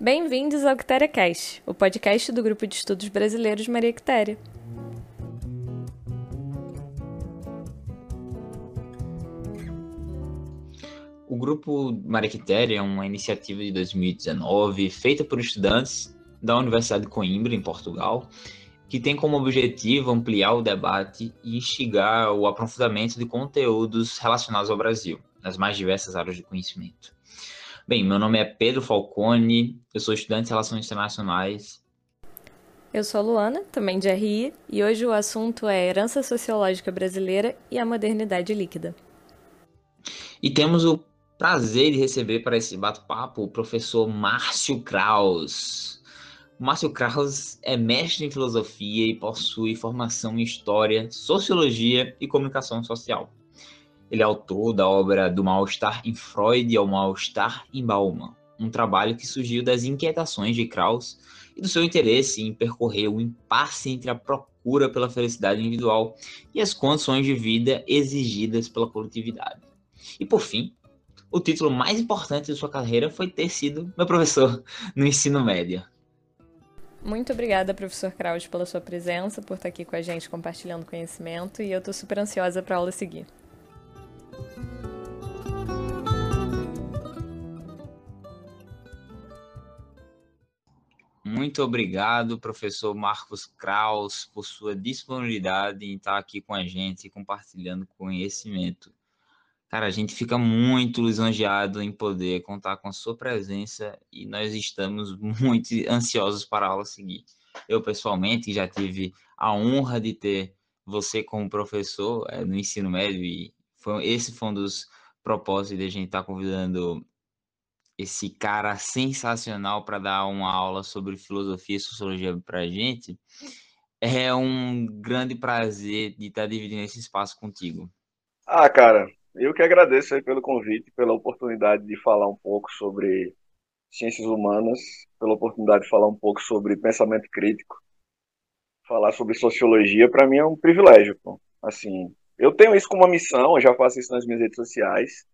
Bem-vindos ao Quitéria Cast, o podcast do Grupo de Estudos Brasileiros Maria Quitéria. O Grupo Maria Quitéria é uma iniciativa de 2019 feita por estudantes da Universidade de Coimbra, em Portugal, que tem como objetivo ampliar o debate e instigar o aprofundamento de conteúdos relacionados ao Brasil, nas mais diversas áreas de conhecimento. Bem, meu nome é Pedro Falcone, eu sou estudante de Relações Internacionais. Eu sou a Luana, também de RI, e hoje o assunto é Herança Sociológica Brasileira e a Modernidade Líquida. E temos o prazer de receber para esse bate-papo o professor Márcio Kraus. Márcio Kraus é mestre em filosofia e possui formação em história, sociologia e comunicação social. Ele é autor da obra Do Mal-Estar em Freud ao Mal-Estar em Bauman, um trabalho que surgiu das inquietações de Krauss e do seu interesse em percorrer o impasse entre a procura pela felicidade individual e as condições de vida exigidas pela coletividade. E por fim, o título mais importante de sua carreira foi ter sido meu professor no ensino médio. Muito obrigada, professor Kraus, pela sua presença, por estar aqui com a gente compartilhando conhecimento e eu estou super ansiosa para a aula seguir. Muito obrigado, professor Marcos Kraus, por sua disponibilidade em estar aqui com a gente e compartilhando conhecimento. Cara, a gente fica muito lisonjeado em poder contar com a sua presença e nós estamos muito ansiosos para a aula seguir. Eu, pessoalmente, já tive a honra de ter você como professor é, no ensino médio e foi, esse foi um dos propósitos de a gente estar convidando esse cara sensacional para dar uma aula sobre filosofia e sociologia para a gente. É um grande prazer de estar dividindo esse espaço contigo. Ah, cara, eu que agradeço aí pelo convite, pela oportunidade de falar um pouco sobre ciências humanas, pela oportunidade de falar um pouco sobre pensamento crítico, falar sobre sociologia, para mim é um privilégio, pô. Assim, eu tenho isso como uma missão, eu já faço isso nas minhas redes sociais.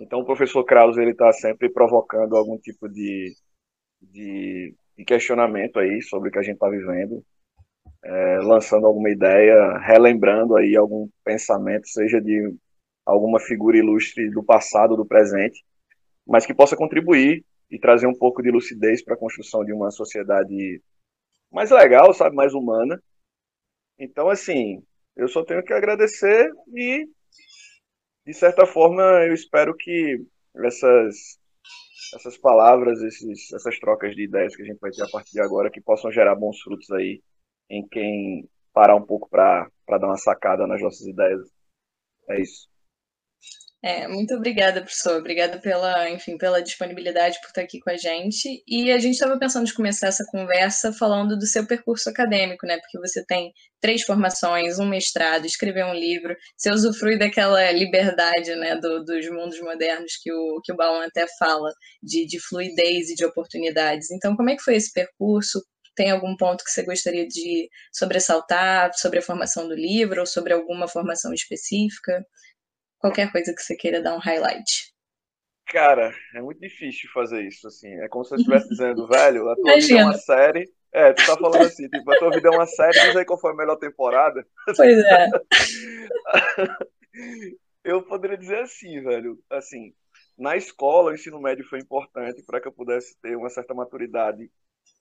Então o professor Kraus ele está sempre provocando algum tipo de, de, de, questionamento aí sobre o que a gente está vivendo, é, lançando alguma ideia, relembrando aí algum pensamento, seja de alguma figura ilustre do passado, do presente, mas que possa contribuir e trazer um pouco de lucidez para a construção de uma sociedade mais legal, sabe, mais humana. Então, assim, eu só tenho que agradecer e de certa forma, eu espero que essas, essas palavras, esses, essas trocas de ideias que a gente vai ter a partir de agora, que possam gerar bons frutos aí em quem parar um pouco para dar uma sacada nas nossas ideias. É isso. É, muito obrigada, professor. Obrigada pela, enfim, pela disponibilidade por estar aqui com a gente. E a gente estava pensando de começar essa conversa falando do seu percurso acadêmico, né? Porque você tem três formações, um mestrado, escreveu um livro, você usufrui daquela liberdade, né, do, dos mundos modernos que o, que o Bauman até fala, de, de fluidez e de oportunidades. Então, como é que foi esse percurso? Tem algum ponto que você gostaria de sobressaltar sobre a formação do livro ou sobre alguma formação específica? Qualquer coisa que você queira dar um highlight. Cara, é muito difícil fazer isso, assim. É como se eu estivesse dizendo, velho, a tua Imagina. vida é uma série. É, tu tá falando assim, tipo, a tua vida é uma série, diz aí qual foi a melhor temporada. Pois é. eu poderia dizer assim, velho, assim, na escola, o ensino médio foi importante para que eu pudesse ter uma certa maturidade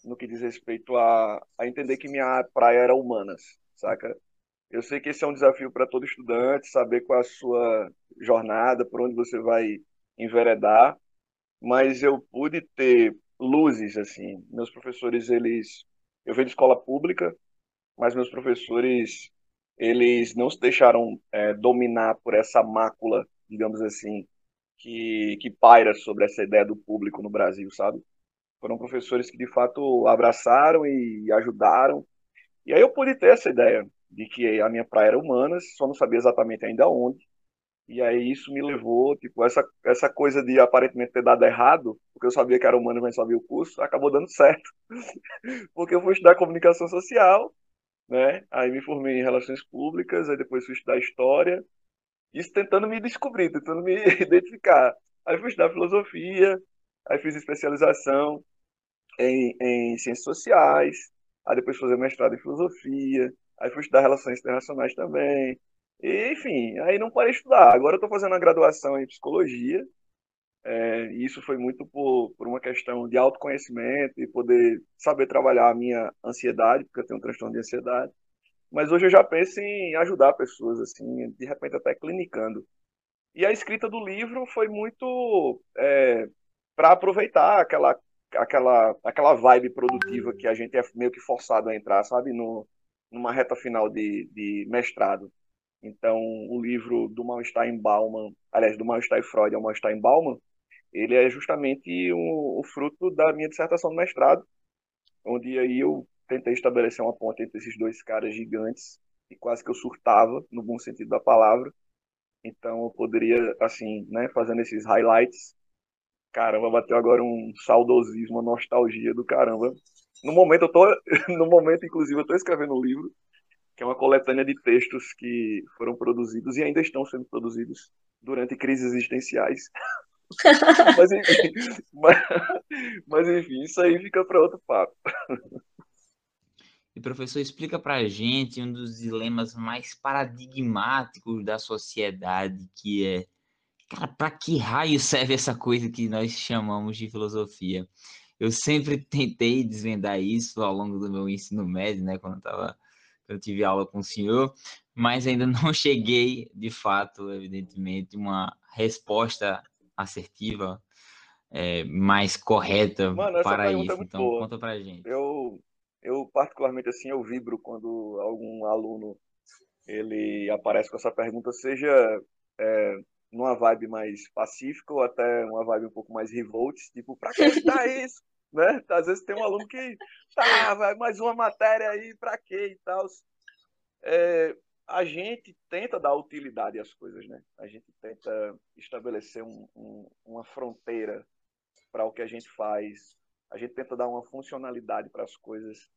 no que diz respeito a, a entender que minha praia era humanas, saca? Eu sei que esse é um desafio para todo estudante, saber qual a sua jornada, por onde você vai enveredar, mas eu pude ter luzes, assim. Meus professores, eles... Eu venho de escola pública, mas meus professores, eles não se deixaram é, dominar por essa mácula, digamos assim, que, que paira sobre essa ideia do público no Brasil, sabe? Foram professores que, de fato, abraçaram e ajudaram. E aí eu pude ter essa ideia de que a minha praia era humanas, só não sabia exatamente ainda onde. E aí isso me levou, tipo, essa, essa coisa de aparentemente ter dado errado, porque eu sabia que era humano, mas sabia o curso, acabou dando certo. porque eu fui estudar comunicação social, né? Aí me formei em relações públicas, aí depois fui estudar história, isso tentando me descobrir, tentando me identificar. Aí fui estudar filosofia, aí fiz especialização, em, em ciências sociais, aí depois fazer mestrado em filosofia, aí fui estudar relações internacionais também. E, enfim, aí não parei de estudar. Agora eu estou fazendo a graduação em psicologia, é, e isso foi muito por, por uma questão de autoconhecimento e poder saber trabalhar a minha ansiedade, porque eu tenho um transtorno de ansiedade. Mas hoje eu já penso em ajudar pessoas, assim, de repente até clinicando. E a escrita do livro foi muito é, para aproveitar aquela, aquela, aquela vibe produtiva que a gente é meio que forçado a entrar, sabe? No, numa reta final de, de mestrado. Então, o livro do Mal-Estar em Bauman, aliás, do Mal-Estar em Freud ao Mal-Estar em Bauman, ele é justamente um, o fruto da minha dissertação de mestrado, onde aí eu tentei estabelecer uma ponte entre esses dois caras gigantes e quase que eu surtava, no bom sentido da palavra. Então, eu poderia, assim, né, fazendo esses highlights, caramba, bateu agora um saudosismo, uma nostalgia do caramba. No momento, eu tô, no momento, inclusive, eu estou escrevendo um livro que é uma coletânea de textos que foram produzidos e ainda estão sendo produzidos durante crises existenciais. mas, enfim, mas, mas, enfim, isso aí fica para outro papo. E professor, explica para a gente um dos dilemas mais paradigmáticos da sociedade, que é, cara, para que raio serve essa coisa que nós chamamos de filosofia? Eu sempre tentei desvendar isso ao longo do meu ensino médio, né, quando eu tava eu tive aula com o senhor, mas ainda não cheguei, de fato, evidentemente, uma resposta assertiva é, mais correta Mano, para é isso. É então, boa. conta pra gente. Eu, eu, particularmente, assim, eu vibro quando algum aluno ele aparece com essa pergunta, seja é, numa vibe mais pacífica ou até uma vibe um pouco mais revolt, tipo, pra que dá isso? Né? Às vezes tem um aluno que, tá, vai mais uma matéria aí, pra quê e tal. É, a gente tenta dar utilidade às coisas, né? A gente tenta estabelecer um, um, uma fronteira para o que a gente faz. A gente tenta dar uma funcionalidade para as coisas.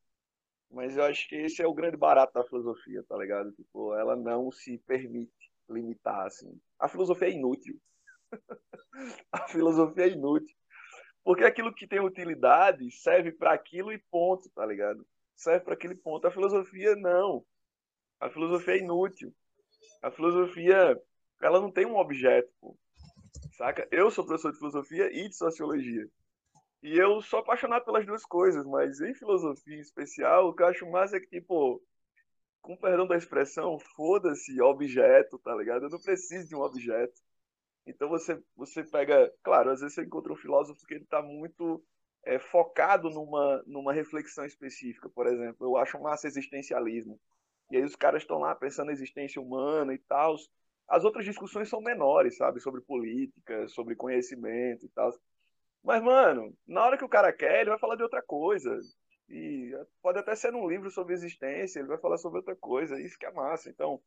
Mas eu acho que esse é o grande barato da filosofia, tá ligado? Tipo, ela não se permite limitar, assim. A filosofia é inútil. a filosofia é inútil. Porque aquilo que tem utilidade serve para aquilo e ponto, tá ligado? Serve para aquele ponto. A filosofia não. A filosofia é inútil. A filosofia, ela não tem um objeto, pô. Saca? Eu sou professor de filosofia e de sociologia. E eu sou apaixonado pelas duas coisas, mas em filosofia em especial, o que eu acho massa é que, tipo, com perdão da expressão, foda-se objeto, tá ligado? Eu não preciso de um objeto. Então você, você pega, claro, às vezes você encontra um filósofo que ele está muito é, focado numa, numa reflexão específica, por exemplo. Eu acho massa existencialismo. E aí os caras estão lá pensando na existência humana e tal. As outras discussões são menores, sabe? Sobre política, sobre conhecimento e tal. Mas, mano, na hora que o cara quer, ele vai falar de outra coisa. E pode até ser num livro sobre existência, ele vai falar sobre outra coisa. Isso que é massa. Então,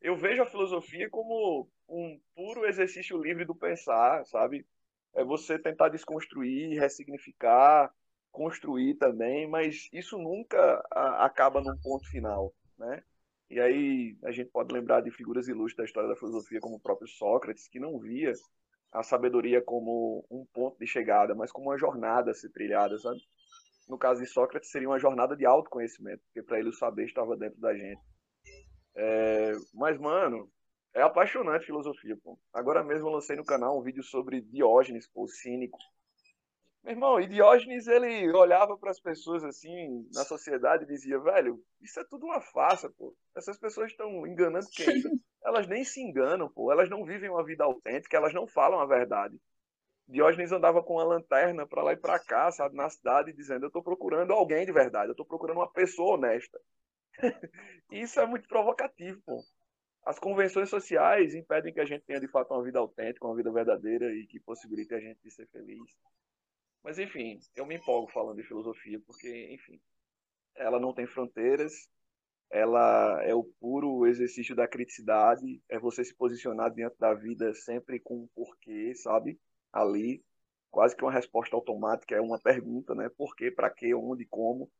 eu vejo a filosofia como um puro exercício livre do pensar, sabe? É você tentar desconstruir, ressignificar, construir também, mas isso nunca acaba num ponto final, né? E aí a gente pode lembrar de figuras ilustres da história da filosofia, como o próprio Sócrates, que não via a sabedoria como um ponto de chegada, mas como uma jornada a ser trilhada, sabe? No caso de Sócrates, seria uma jornada de autoconhecimento, porque para ele o saber estava dentro da gente. É, mas, mano, é apaixonante filosofia, pô. Agora mesmo eu lancei no canal um vídeo sobre Diógenes, pô, cínico. Meu irmão, e Diógenes, ele olhava para as pessoas assim, na sociedade, e dizia, velho, isso é tudo uma farsa, pô. Essas pessoas estão enganando quem? Elas nem se enganam, pô. Elas não vivem uma vida autêntica, elas não falam a verdade. Diógenes andava com uma lanterna para lá e para cá, sabe, na cidade, dizendo: Eu estou procurando alguém de verdade, eu estou procurando uma pessoa honesta. Isso é muito provocativo, pô. As convenções sociais impedem que a gente tenha de fato uma vida autêntica, uma vida verdadeira e que possibilite a gente ser feliz. Mas enfim, eu me empolgo falando de filosofia porque, enfim, ela não tem fronteiras, ela é o puro exercício da criticidade, é você se posicionar diante da vida sempre com um porquê, sabe? Ali, quase que uma resposta automática, é uma pergunta, né? Por quê, para quê, onde, como.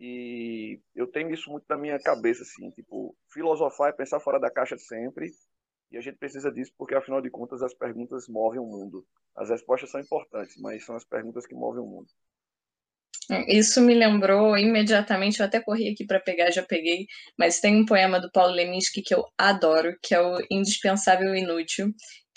E eu tenho isso muito na minha cabeça, assim, tipo, filosofar é pensar fora da caixa sempre, e a gente precisa disso porque, afinal de contas, as perguntas movem o mundo. As respostas são importantes, mas são as perguntas que movem o mundo. Isso me lembrou imediatamente, eu até corri aqui para pegar, já peguei, mas tem um poema do Paulo Leminski que eu adoro, que é o Indispensável Inútil,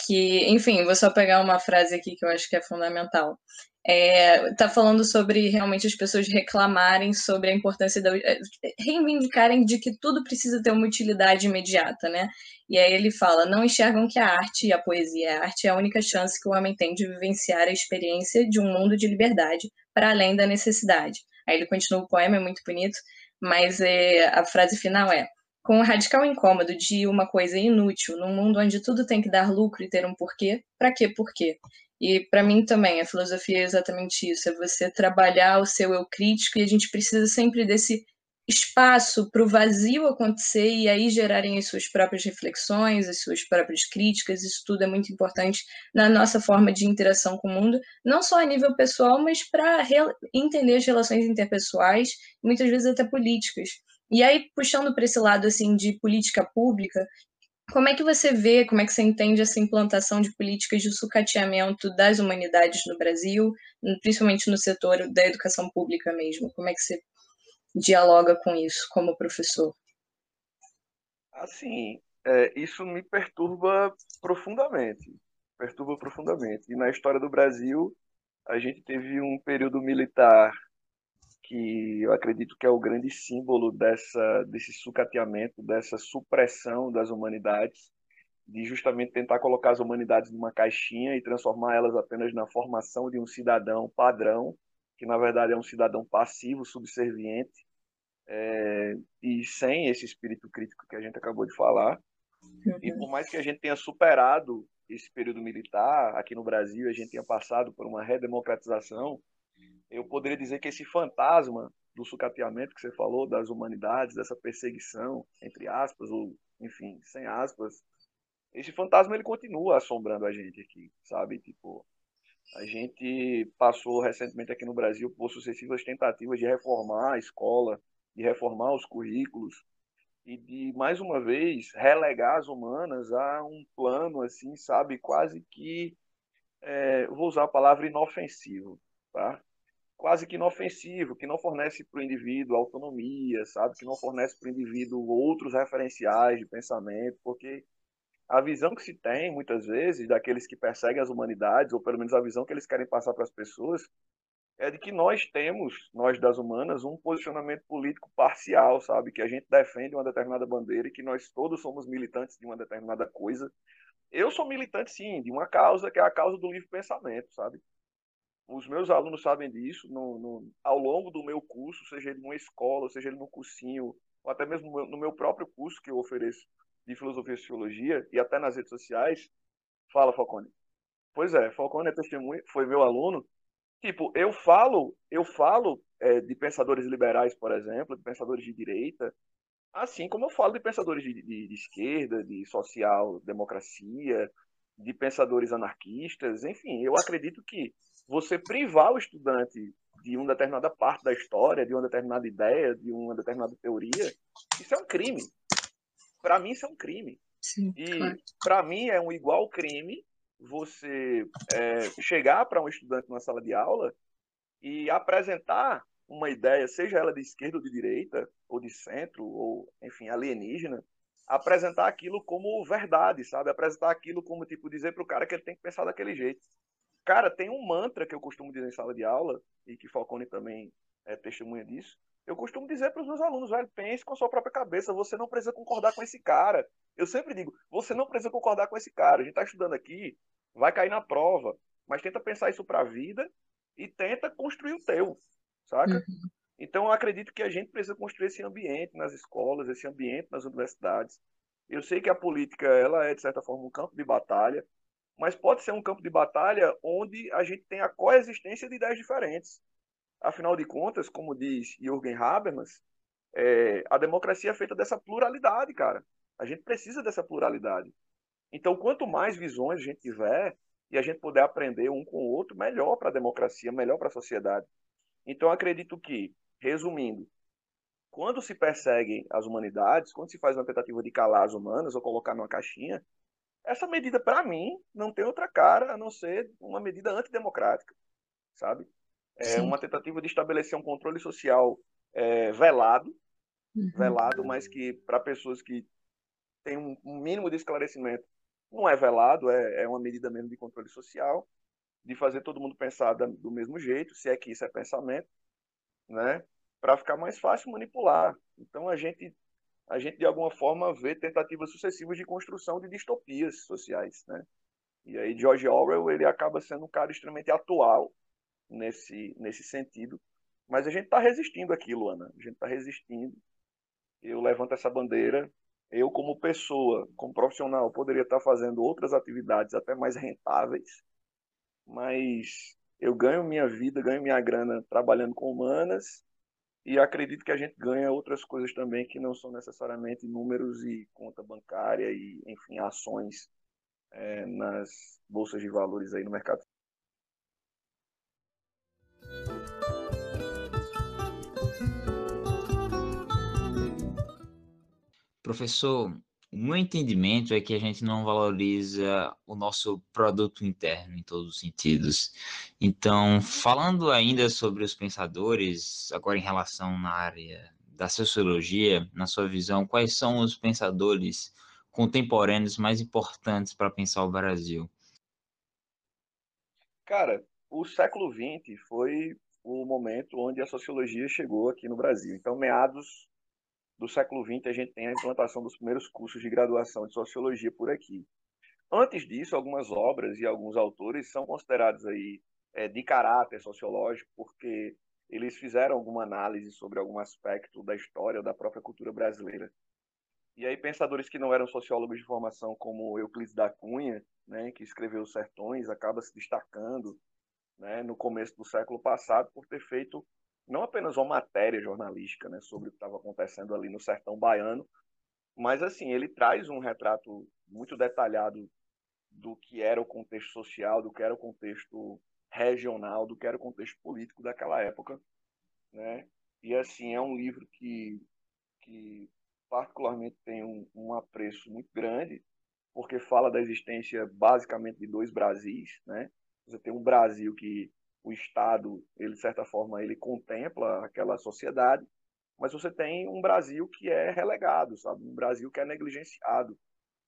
que, enfim, vou só pegar uma frase aqui que eu acho que é fundamental. É, tá falando sobre realmente as pessoas reclamarem sobre a importância da é, reivindicarem de que tudo precisa ter uma utilidade imediata, né? E aí ele fala: não enxergam que a arte e a poesia, a arte é a única chance que o homem tem de vivenciar a experiência de um mundo de liberdade para além da necessidade. Aí ele continua o poema, é muito bonito, mas é, a frase final é: com o radical incômodo de uma coisa inútil, num mundo onde tudo tem que dar lucro e ter um porquê, para quê porquê? E para mim também, a filosofia é exatamente isso: é você trabalhar o seu eu crítico e a gente precisa sempre desse espaço para o vazio acontecer e aí gerarem as suas próprias reflexões, as suas próprias críticas. Isso tudo é muito importante na nossa forma de interação com o mundo, não só a nível pessoal, mas para entender as relações interpessoais, muitas vezes até políticas. E aí, puxando para esse lado assim de política pública, como é que você vê, como é que você entende essa implantação de políticas de sucateamento das humanidades no Brasil, principalmente no setor da educação pública mesmo? Como é que você dialoga com isso como professor? Assim, é, isso me perturba profundamente, perturba profundamente. E na história do Brasil, a gente teve um período militar que eu acredito que é o grande símbolo dessa, desse sucateamento, dessa supressão das humanidades, de justamente tentar colocar as humanidades numa caixinha e transformar elas apenas na formação de um cidadão padrão, que na verdade é um cidadão passivo, subserviente, é, e sem esse espírito crítico que a gente acabou de falar. Uhum. E por mais que a gente tenha superado esse período militar aqui no Brasil, a gente tenha passado por uma redemocratização, eu poderia dizer que esse fantasma do sucateamento que você falou, das humanidades, dessa perseguição, entre aspas, ou, enfim, sem aspas, esse fantasma ele continua assombrando a gente aqui, sabe? Tipo, a gente passou recentemente aqui no Brasil por sucessivas tentativas de reformar a escola, de reformar os currículos e de mais uma vez relegar as humanas a um plano assim, sabe, quase que é, vou usar a palavra inofensivo, tá? Quase que inofensivo, que não fornece para o indivíduo autonomia, sabe? Que não fornece para o indivíduo outros referenciais de pensamento, porque a visão que se tem, muitas vezes, daqueles que perseguem as humanidades, ou pelo menos a visão que eles querem passar para as pessoas, é de que nós temos, nós das humanas, um posicionamento político parcial, sabe? Que a gente defende uma determinada bandeira e que nós todos somos militantes de uma determinada coisa. Eu sou militante, sim, de uma causa que é a causa do livre pensamento, sabe? Os meus alunos sabem disso no, no, ao longo do meu curso, seja ele numa escola, seja ele no cursinho, ou até mesmo no meu, próprio curso que eu ofereço de filosofia e sociologia, e até nas redes sociais. Fala, Falcone. Pois é, Falcone é testemunha, foi meu aluno. Tipo, eu falo, eu falo é, de pensadores liberais, por exemplo, de pensadores de direita, assim como eu falo de pensadores de, de, de esquerda, de social-democracia, de pensadores anarquistas, enfim, eu acredito que você privar o estudante de uma determinada parte da história, de uma determinada ideia, de uma determinada teoria, isso é um crime. Para mim, isso é um crime. Sim, e claro. para mim é um igual crime você é, chegar para um estudante numa sala de aula e apresentar uma ideia, seja ela de esquerda ou de direita, ou de centro, ou, enfim, alienígena, apresentar aquilo como verdade, sabe? Apresentar aquilo como, tipo, dizer para o cara que ele tem que pensar daquele jeito. Cara, tem um mantra que eu costumo dizer em sala de aula, e que Falcone também é testemunha disso. Eu costumo dizer para os meus alunos, velho, pense com a sua própria cabeça, você não precisa concordar com esse cara. Eu sempre digo, você não precisa concordar com esse cara. A gente está estudando aqui, vai cair na prova, mas tenta pensar isso para a vida e tenta construir o teu, saca? Uhum. Então eu acredito que a gente precisa construir esse ambiente nas escolas, esse ambiente nas universidades. Eu sei que a política ela é de certa forma um campo de batalha, mas pode ser um campo de batalha onde a gente tem a coexistência de ideias diferentes. Afinal de contas, como diz Jürgen Habermas, é, a democracia é feita dessa pluralidade, cara. A gente precisa dessa pluralidade. Então, quanto mais visões a gente tiver e a gente puder aprender um com o outro, melhor para a democracia, melhor para a sociedade. Então, acredito que, resumindo, quando se perseguem as humanidades, quando se faz uma tentativa de calar as humanas ou colocar numa caixinha, essa medida, para mim, não tem outra cara a não ser uma medida antidemocrática, sabe? É Sim. uma tentativa de estabelecer um controle social é, velado, uhum. velado, mas que para pessoas que têm um, um, mínimo de esclarecimento não é velado, é, é uma medida mesmo de controle social, de fazer todo mundo pensar da, do mesmo jeito, se é que isso é pensamento, né? Para ficar mais fácil manipular. Então a gente a gente de alguma forma vê tentativas sucessivas de construção de distopias sociais, né? E aí George Orwell ele acaba sendo um cara extremamente atual nesse nesse sentido, mas a gente está resistindo aqui, Luana. A gente está resistindo. Eu levanto essa bandeira. Eu, como pessoa, como profissional, poderia estar fazendo outras atividades até mais rentáveis, mas eu ganho minha vida, ganho minha grana trabalhando com humanas e acredito que a gente ganha outras coisas também que não são necessariamente números e conta bancária e, enfim, ações é, nas bolsas de valores aí no mercado. Professor, o meu entendimento é que a gente não valoriza o nosso produto interno em todos os sentidos. Então, falando ainda sobre os pensadores, agora em relação na área da sociologia, na sua visão, quais são os pensadores contemporâneos mais importantes para pensar o Brasil? Cara, o século XX foi o momento onde a sociologia chegou aqui no Brasil. Então, meados do século XX, a gente tem a implantação dos primeiros cursos de graduação de sociologia por aqui. Antes disso, algumas obras e alguns autores são considerados aí é, de caráter sociológico, porque eles fizeram alguma análise sobre algum aspecto da história ou da própria cultura brasileira. E aí pensadores que não eram sociólogos de formação, como Euclides da Cunha, né, que escreveu Os Sertões, acaba se destacando né, no começo do século passado por ter feito não apenas uma matéria jornalística né, sobre o que estava acontecendo ali no sertão baiano, mas assim ele traz um retrato muito detalhado do que era o contexto social, do que era o contexto regional, do que era o contexto político daquela época, né? E assim é um livro que que particularmente tem um, um apreço muito grande, porque fala da existência basicamente de dois Brasis, né? Você tem um Brasil que o Estado, ele de certa forma, ele contempla aquela sociedade, mas você tem um Brasil que é relegado, sabe? Um Brasil que é negligenciado.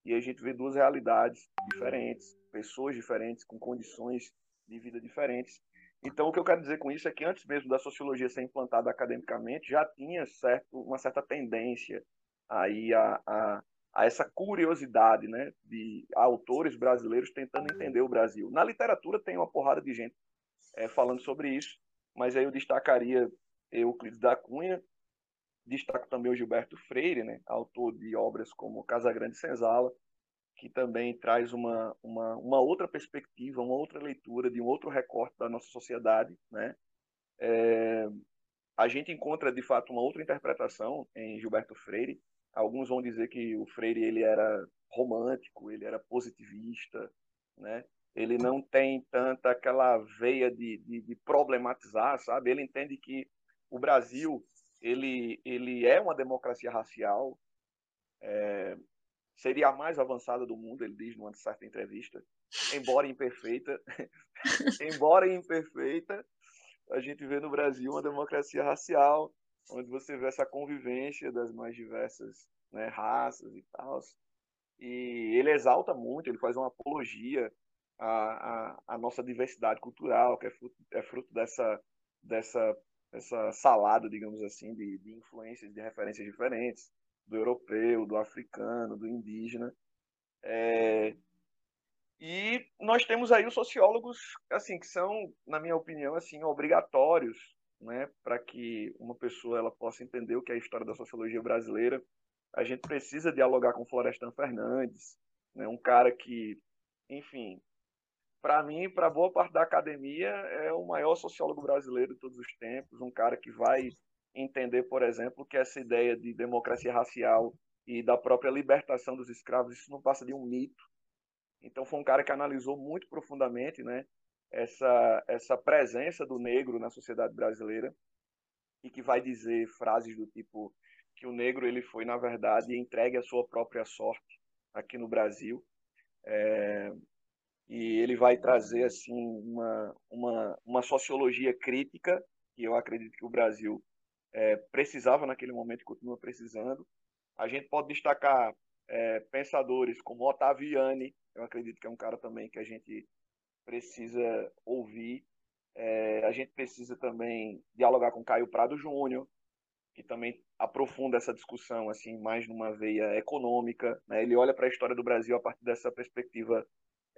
E a gente vê duas realidades diferentes, pessoas diferentes, com condições de vida diferentes. Então, o que eu quero dizer com isso é que antes mesmo da sociologia ser implantada academicamente, já tinha certo, uma certa tendência aí a, a, a essa curiosidade né, de autores brasileiros tentando entender o Brasil. Na literatura tem uma porrada de gente é, falando sobre isso, mas aí eu destacaria Euclides da Cunha, destaco também o Gilberto Freire, né, autor de obras como Casa Grande Senzala, que também traz uma, uma, uma outra perspectiva, uma outra leitura de um outro recorte da nossa sociedade, né? É, a gente encontra de fato uma outra interpretação em Gilberto Freire. Alguns vão dizer que o Freire ele era romântico, ele era positivista, né? Ele não tem tanta aquela veia de, de, de, problematizar, sabe? Ele entende que o Brasil ele, ele é uma democracia racial, é, seria a mais avançada do mundo, ele diz numa certa entrevista, embora imperfeita, embora imperfeita, a gente vê no Brasil uma democracia racial, onde você vê essa convivência das mais diversas né, raças e tal. E ele exalta muito, ele faz uma apologia a, a, a nossa diversidade cultural, que é fruto, é fruto dessa, dessa, dessa salada, digamos assim, de, de influências, de referências diferentes, do europeu, do africano, do indígena. É, e nós temos aí os sociólogos, assim, que são, na minha opinião, assim, obrigatórios, né, para que uma pessoa ela possa entender o que é a história da sociologia brasileira. A gente precisa dialogar com Florestan Fernandes, né, um cara que, enfim, para mim, para boa parte da academia, é o maior sociólogo brasileiro de todos os tempos, um cara que vai entender, por exemplo, que essa ideia de democracia racial e da própria libertação dos escravos, isso não passa de um mito. Então foi um cara que analisou muito profundamente, né, essa essa presença do negro na sociedade brasileira e que vai dizer frases do tipo que o negro ele foi na verdade entregue à sua própria sorte aqui no Brasil. É, e ele vai trazer assim uma, uma, uma sociologia crítica que eu acredito que o Brasil é, precisava naquele momento e continua precisando. A gente pode destacar é, pensadores como Ottaviani, eu acredito que é um cara também que a gente precisa ouvir. É, a gente precisa também dialogar com Caio Prado Júnior, que também aprofunda essa discussão assim mais numa veia econômica. Né? Ele olha para a história do Brasil a partir dessa perspectiva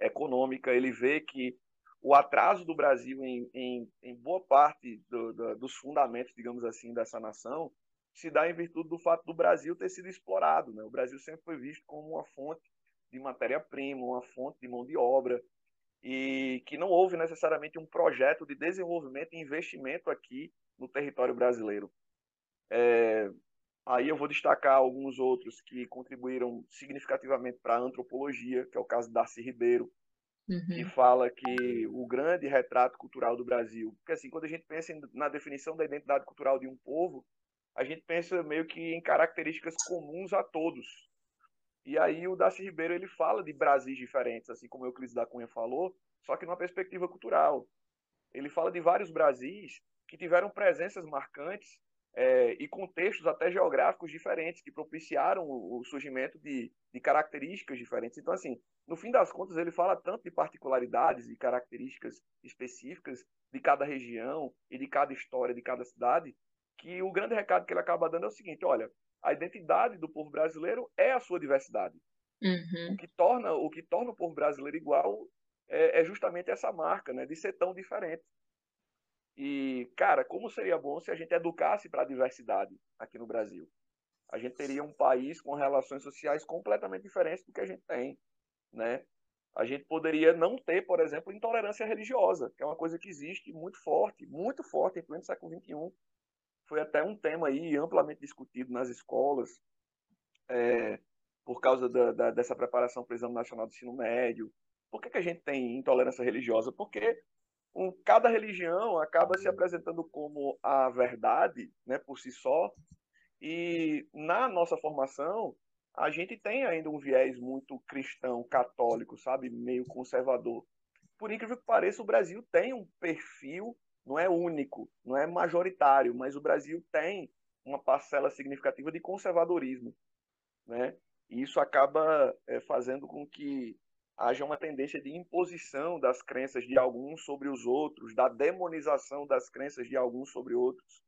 econômica. Ele vê que o atraso do Brasil em, em, em boa parte do, do, dos fundamentos, digamos assim, dessa nação se dá em virtude do fato do Brasil ter sido explorado. Né? O Brasil sempre foi visto como uma fonte de matéria-prima, uma fonte de mão de obra, e que não houve necessariamente um projeto de desenvolvimento e investimento aqui no território brasileiro. É, aí eu vou destacar alguns outros que contribuíram significativamente para a antropologia, que é o caso de Darcy Ribeiro, uhum. que fala que o grande retrato cultural do Brasil, porque assim, quando a gente pensa na definição da identidade cultural de um povo, a gente pensa meio que em características comuns a todos. E aí o Darcy Ribeiro ele fala de Brasis diferentes, assim como o Euclides da Cunha falou, só que numa perspectiva cultural. Ele fala de vários Brasis que tiveram presenças marcantes é, e contextos até geográficos diferentes que propiciaram o, o surgimento de, de, características diferentes. Então, assim, no fim das contas, ele fala tanto de particularidades e características específicas de cada região e de cada história de cada cidade, que o grande recado que ele acaba dando é o seguinte: olha, a identidade do povo brasileiro é a sua diversidade. Uhum. O que torna o que torna o povo brasileiro igual é, é justamente essa marca, né, de ser tão diferente. E cara, como seria bom se a gente educasse para a diversidade aqui no Brasil? A gente teria um país com relações sociais completamente diferentes do que a gente tem, né? A gente poderia não ter, por exemplo, intolerância religiosa, que é uma coisa que existe muito forte, muito forte em pleno século XXI foi até um tema aí amplamente discutido nas escolas, é, por causa da, da, dessa preparação para o Exame Nacional do Ensino Médio. Por que, que a gente tem intolerância religiosa? Porque um, cada religião acaba se apresentando como a verdade, né, por si só, e na nossa formação a gente tem ainda um viés muito cristão, católico, sabe, meio conservador. Por incrível que pareça, o Brasil tem um perfil não é único, não é majoritário, mas o Brasil tem uma parcela significativa de conservadorismo, né? E isso acaba é, fazendo com que haja uma tendência de imposição das crenças de alguns sobre os outros, da demonização das crenças de alguns sobre outros.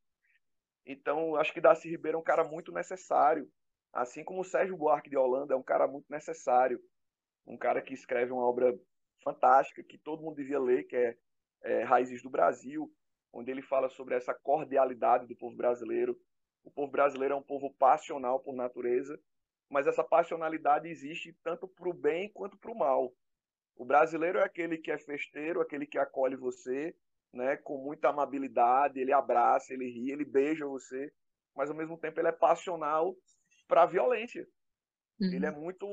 Então, acho que Darcy Ribeiro é um cara muito necessário, assim como o Sérgio Buarque de Holanda é um cara muito necessário, um cara que escreve uma obra fantástica que todo mundo devia ler, que é é, Raízes do Brasil, onde ele fala sobre essa cordialidade do povo brasileiro. O povo brasileiro é um povo passional por natureza, mas essa passionalidade existe tanto para o bem quanto para o mal. O brasileiro é aquele que é festeiro, aquele que acolhe você, né, com muita amabilidade, ele abraça, ele ri, ele beija você, mas ao mesmo tempo ele é passional para a violência. Uhum. Ele é muito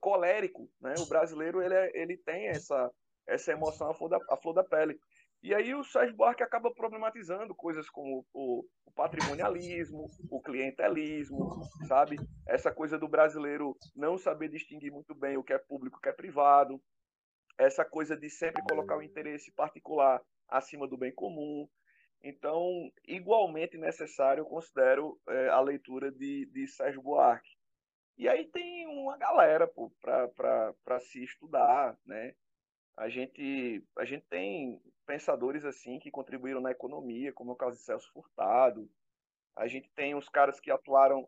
colérico, né? O brasileiro ele, é, ele tem essa essa emoção à flor da, à flor da pele. E aí o Sérgio Buarque acaba problematizando coisas como o, o, patrimonialismo, o clientelismo, sabe? Essa coisa do brasileiro não saber distinguir muito bem o que é público e o que é privado, essa coisa de sempre colocar o interesse particular acima do bem comum. Então, igualmente necessário, eu considero é, a leitura de, de Sérgio Buarque. E aí tem uma galera para se estudar, né? A gente, a gente tem pensadores assim que contribuíram na economia, como é o caso de Celso Furtado. A gente tem os caras que atuaram,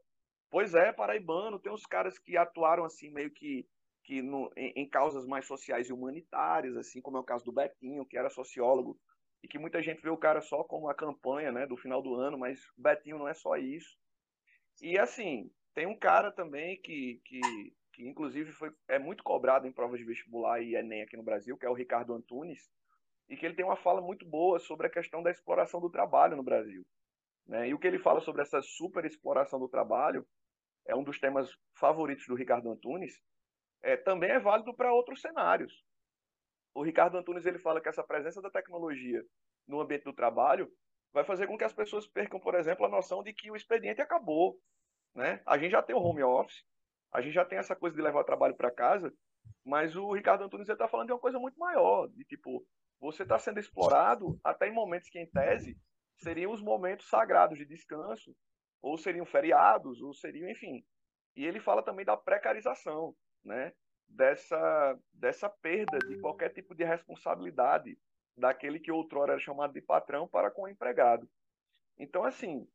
pois é, paraibano, tem os caras que atuaram assim meio que que no, em, em, causas mais sociais e humanitárias, assim como é o caso do Betinho, que era sociólogo, e que muita gente vê o cara só como a campanha, né, do final do ano, mas Betinho não é só isso. E assim, tem um cara também que, que que inclusive foi, é muito cobrado em provas de vestibular e Enem aqui no Brasil, que é o Ricardo Antunes, e que ele tem uma fala muito boa sobre a questão da exploração do trabalho no Brasil. Né? E o que ele fala sobre essa super exploração do trabalho é um dos temas favoritos do Ricardo Antunes, é, também é válido para outros cenários. O Ricardo Antunes ele fala que essa presença da tecnologia no ambiente do trabalho vai fazer com que as pessoas percam, por exemplo, a noção de que o expediente acabou. Né? A gente já tem o home office, a gente já tem essa coisa de levar o trabalho para casa, Mas o Ricardo Antunes está falando de uma coisa muito maior, de tipo, você está sendo explorado até em momentos que, em tese, seriam os momentos sagrados de descanso, ou seriam feriados, ou seriam, enfim. E ele fala também da precarização, né? Dessa, dessa perda de qualquer tipo de responsabilidade daquele que outrora era chamado de patrão para com o empregado. Então, assim,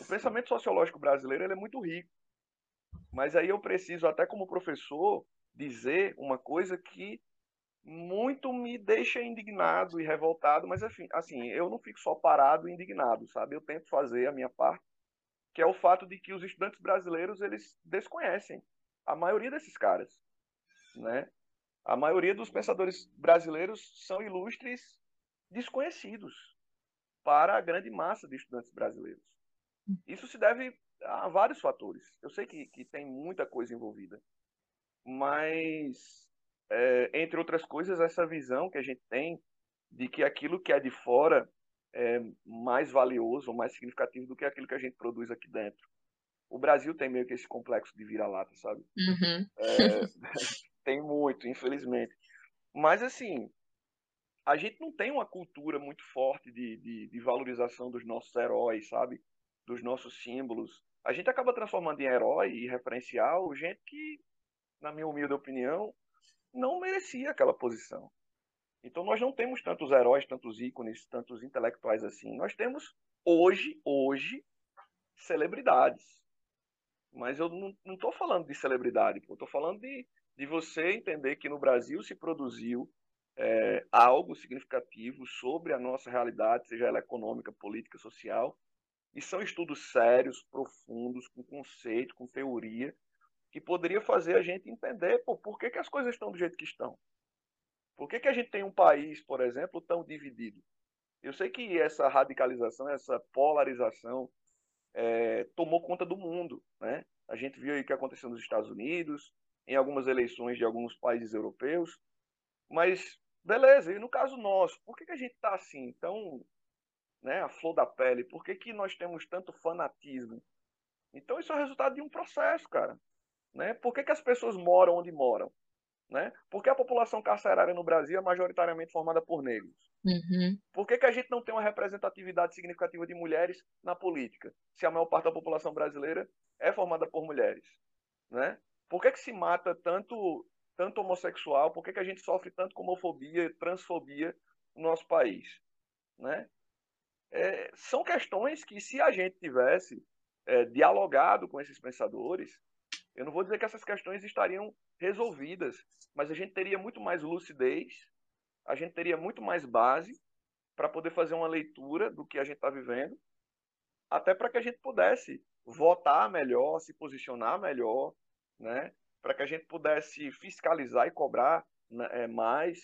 o pensamento sociológico brasileiro ele é muito rico. Mas aí eu preciso, até como professor, dizer uma coisa que muito me deixa indignado e revoltado, mas assim, assim, eu não fico só parado e indignado, sabe? Eu tento fazer a minha parte, que é o fato de que os estudantes brasileiros eles desconhecem a maioria desses caras, né? A maioria dos pensadores brasileiros são ilustres desconhecidos para a grande massa de estudantes brasileiros. Isso se deve a vários fatores. Eu sei que, que tem muita coisa envolvida, mas, é, entre outras coisas, essa visão que a gente tem de que aquilo que é de fora é mais valioso ou mais significativo do que aquilo que a gente produz aqui dentro. O Brasil tem meio que esse complexo de vira-lata, sabe? Uhum. É, tem muito, infelizmente. Mas, assim, a gente não tem uma cultura muito forte de, de, de valorização dos nossos heróis, sabe? Dos nossos símbolos. A gente acaba transformando em herói e referencial gente que na minha humilde opinião, não merecia aquela posição. Então nós não temos tantos heróis, tantos ícones, tantos intelectuais assim. Nós temos hoje, hoje, celebridades. Mas eu não estou falando de celebridade, estou falando de, de você entender que no Brasil se produziu é, algo significativo sobre a nossa realidade, seja ela econômica, política, social, e são estudos sérios, profundos, com conceito, com teoria, que poderia fazer a gente entender pô, por que, que as coisas estão do jeito que estão. Por que, que a gente tem um país, por exemplo, tão dividido? Eu sei que essa radicalização, essa polarização é, tomou conta do mundo. Né? A gente viu o que aconteceu nos Estados Unidos, em algumas eleições de alguns países europeus. Mas, beleza, e no caso nosso, por que, que a gente está assim, tão né, a flor da pele? Por que, que nós temos tanto fanatismo? Então, isso é resultado de um processo, cara. Né? Por que, que as pessoas moram onde moram? Né? Por que a população carcerária no Brasil é majoritariamente formada por negros? Uhum. Por que, que a gente não tem uma representatividade significativa de mulheres na política, se a maior parte da população brasileira é formada por mulheres? Né? Por que, que se mata tanto, tanto homossexual? Por que, que a gente sofre tanto com homofobia e transfobia no nosso país? Né? É, são questões que, se a gente tivesse é, dialogado com esses pensadores, eu não vou dizer que essas questões estariam resolvidas, mas a gente teria muito mais lucidez, a gente teria muito mais base para poder fazer uma leitura do que a gente está vivendo, até para que a gente pudesse votar melhor, se posicionar melhor, né? para que a gente pudesse fiscalizar e cobrar né, é, mais.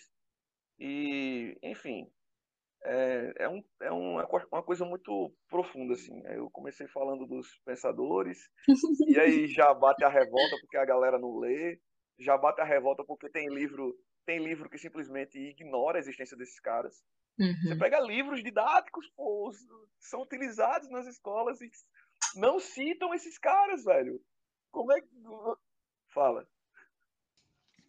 E, enfim, é, é, um, é uma, uma coisa muito profunda, assim. Eu comecei falando dos pensadores, e aí já bate a revolta porque a galera não lê, já bate a revolta porque tem livro, tem livro que simplesmente ignora a existência desses caras. Uhum. Você pega livros didáticos, pô, são utilizados nas escolas e não citam esses caras, velho. Como é que. Fala.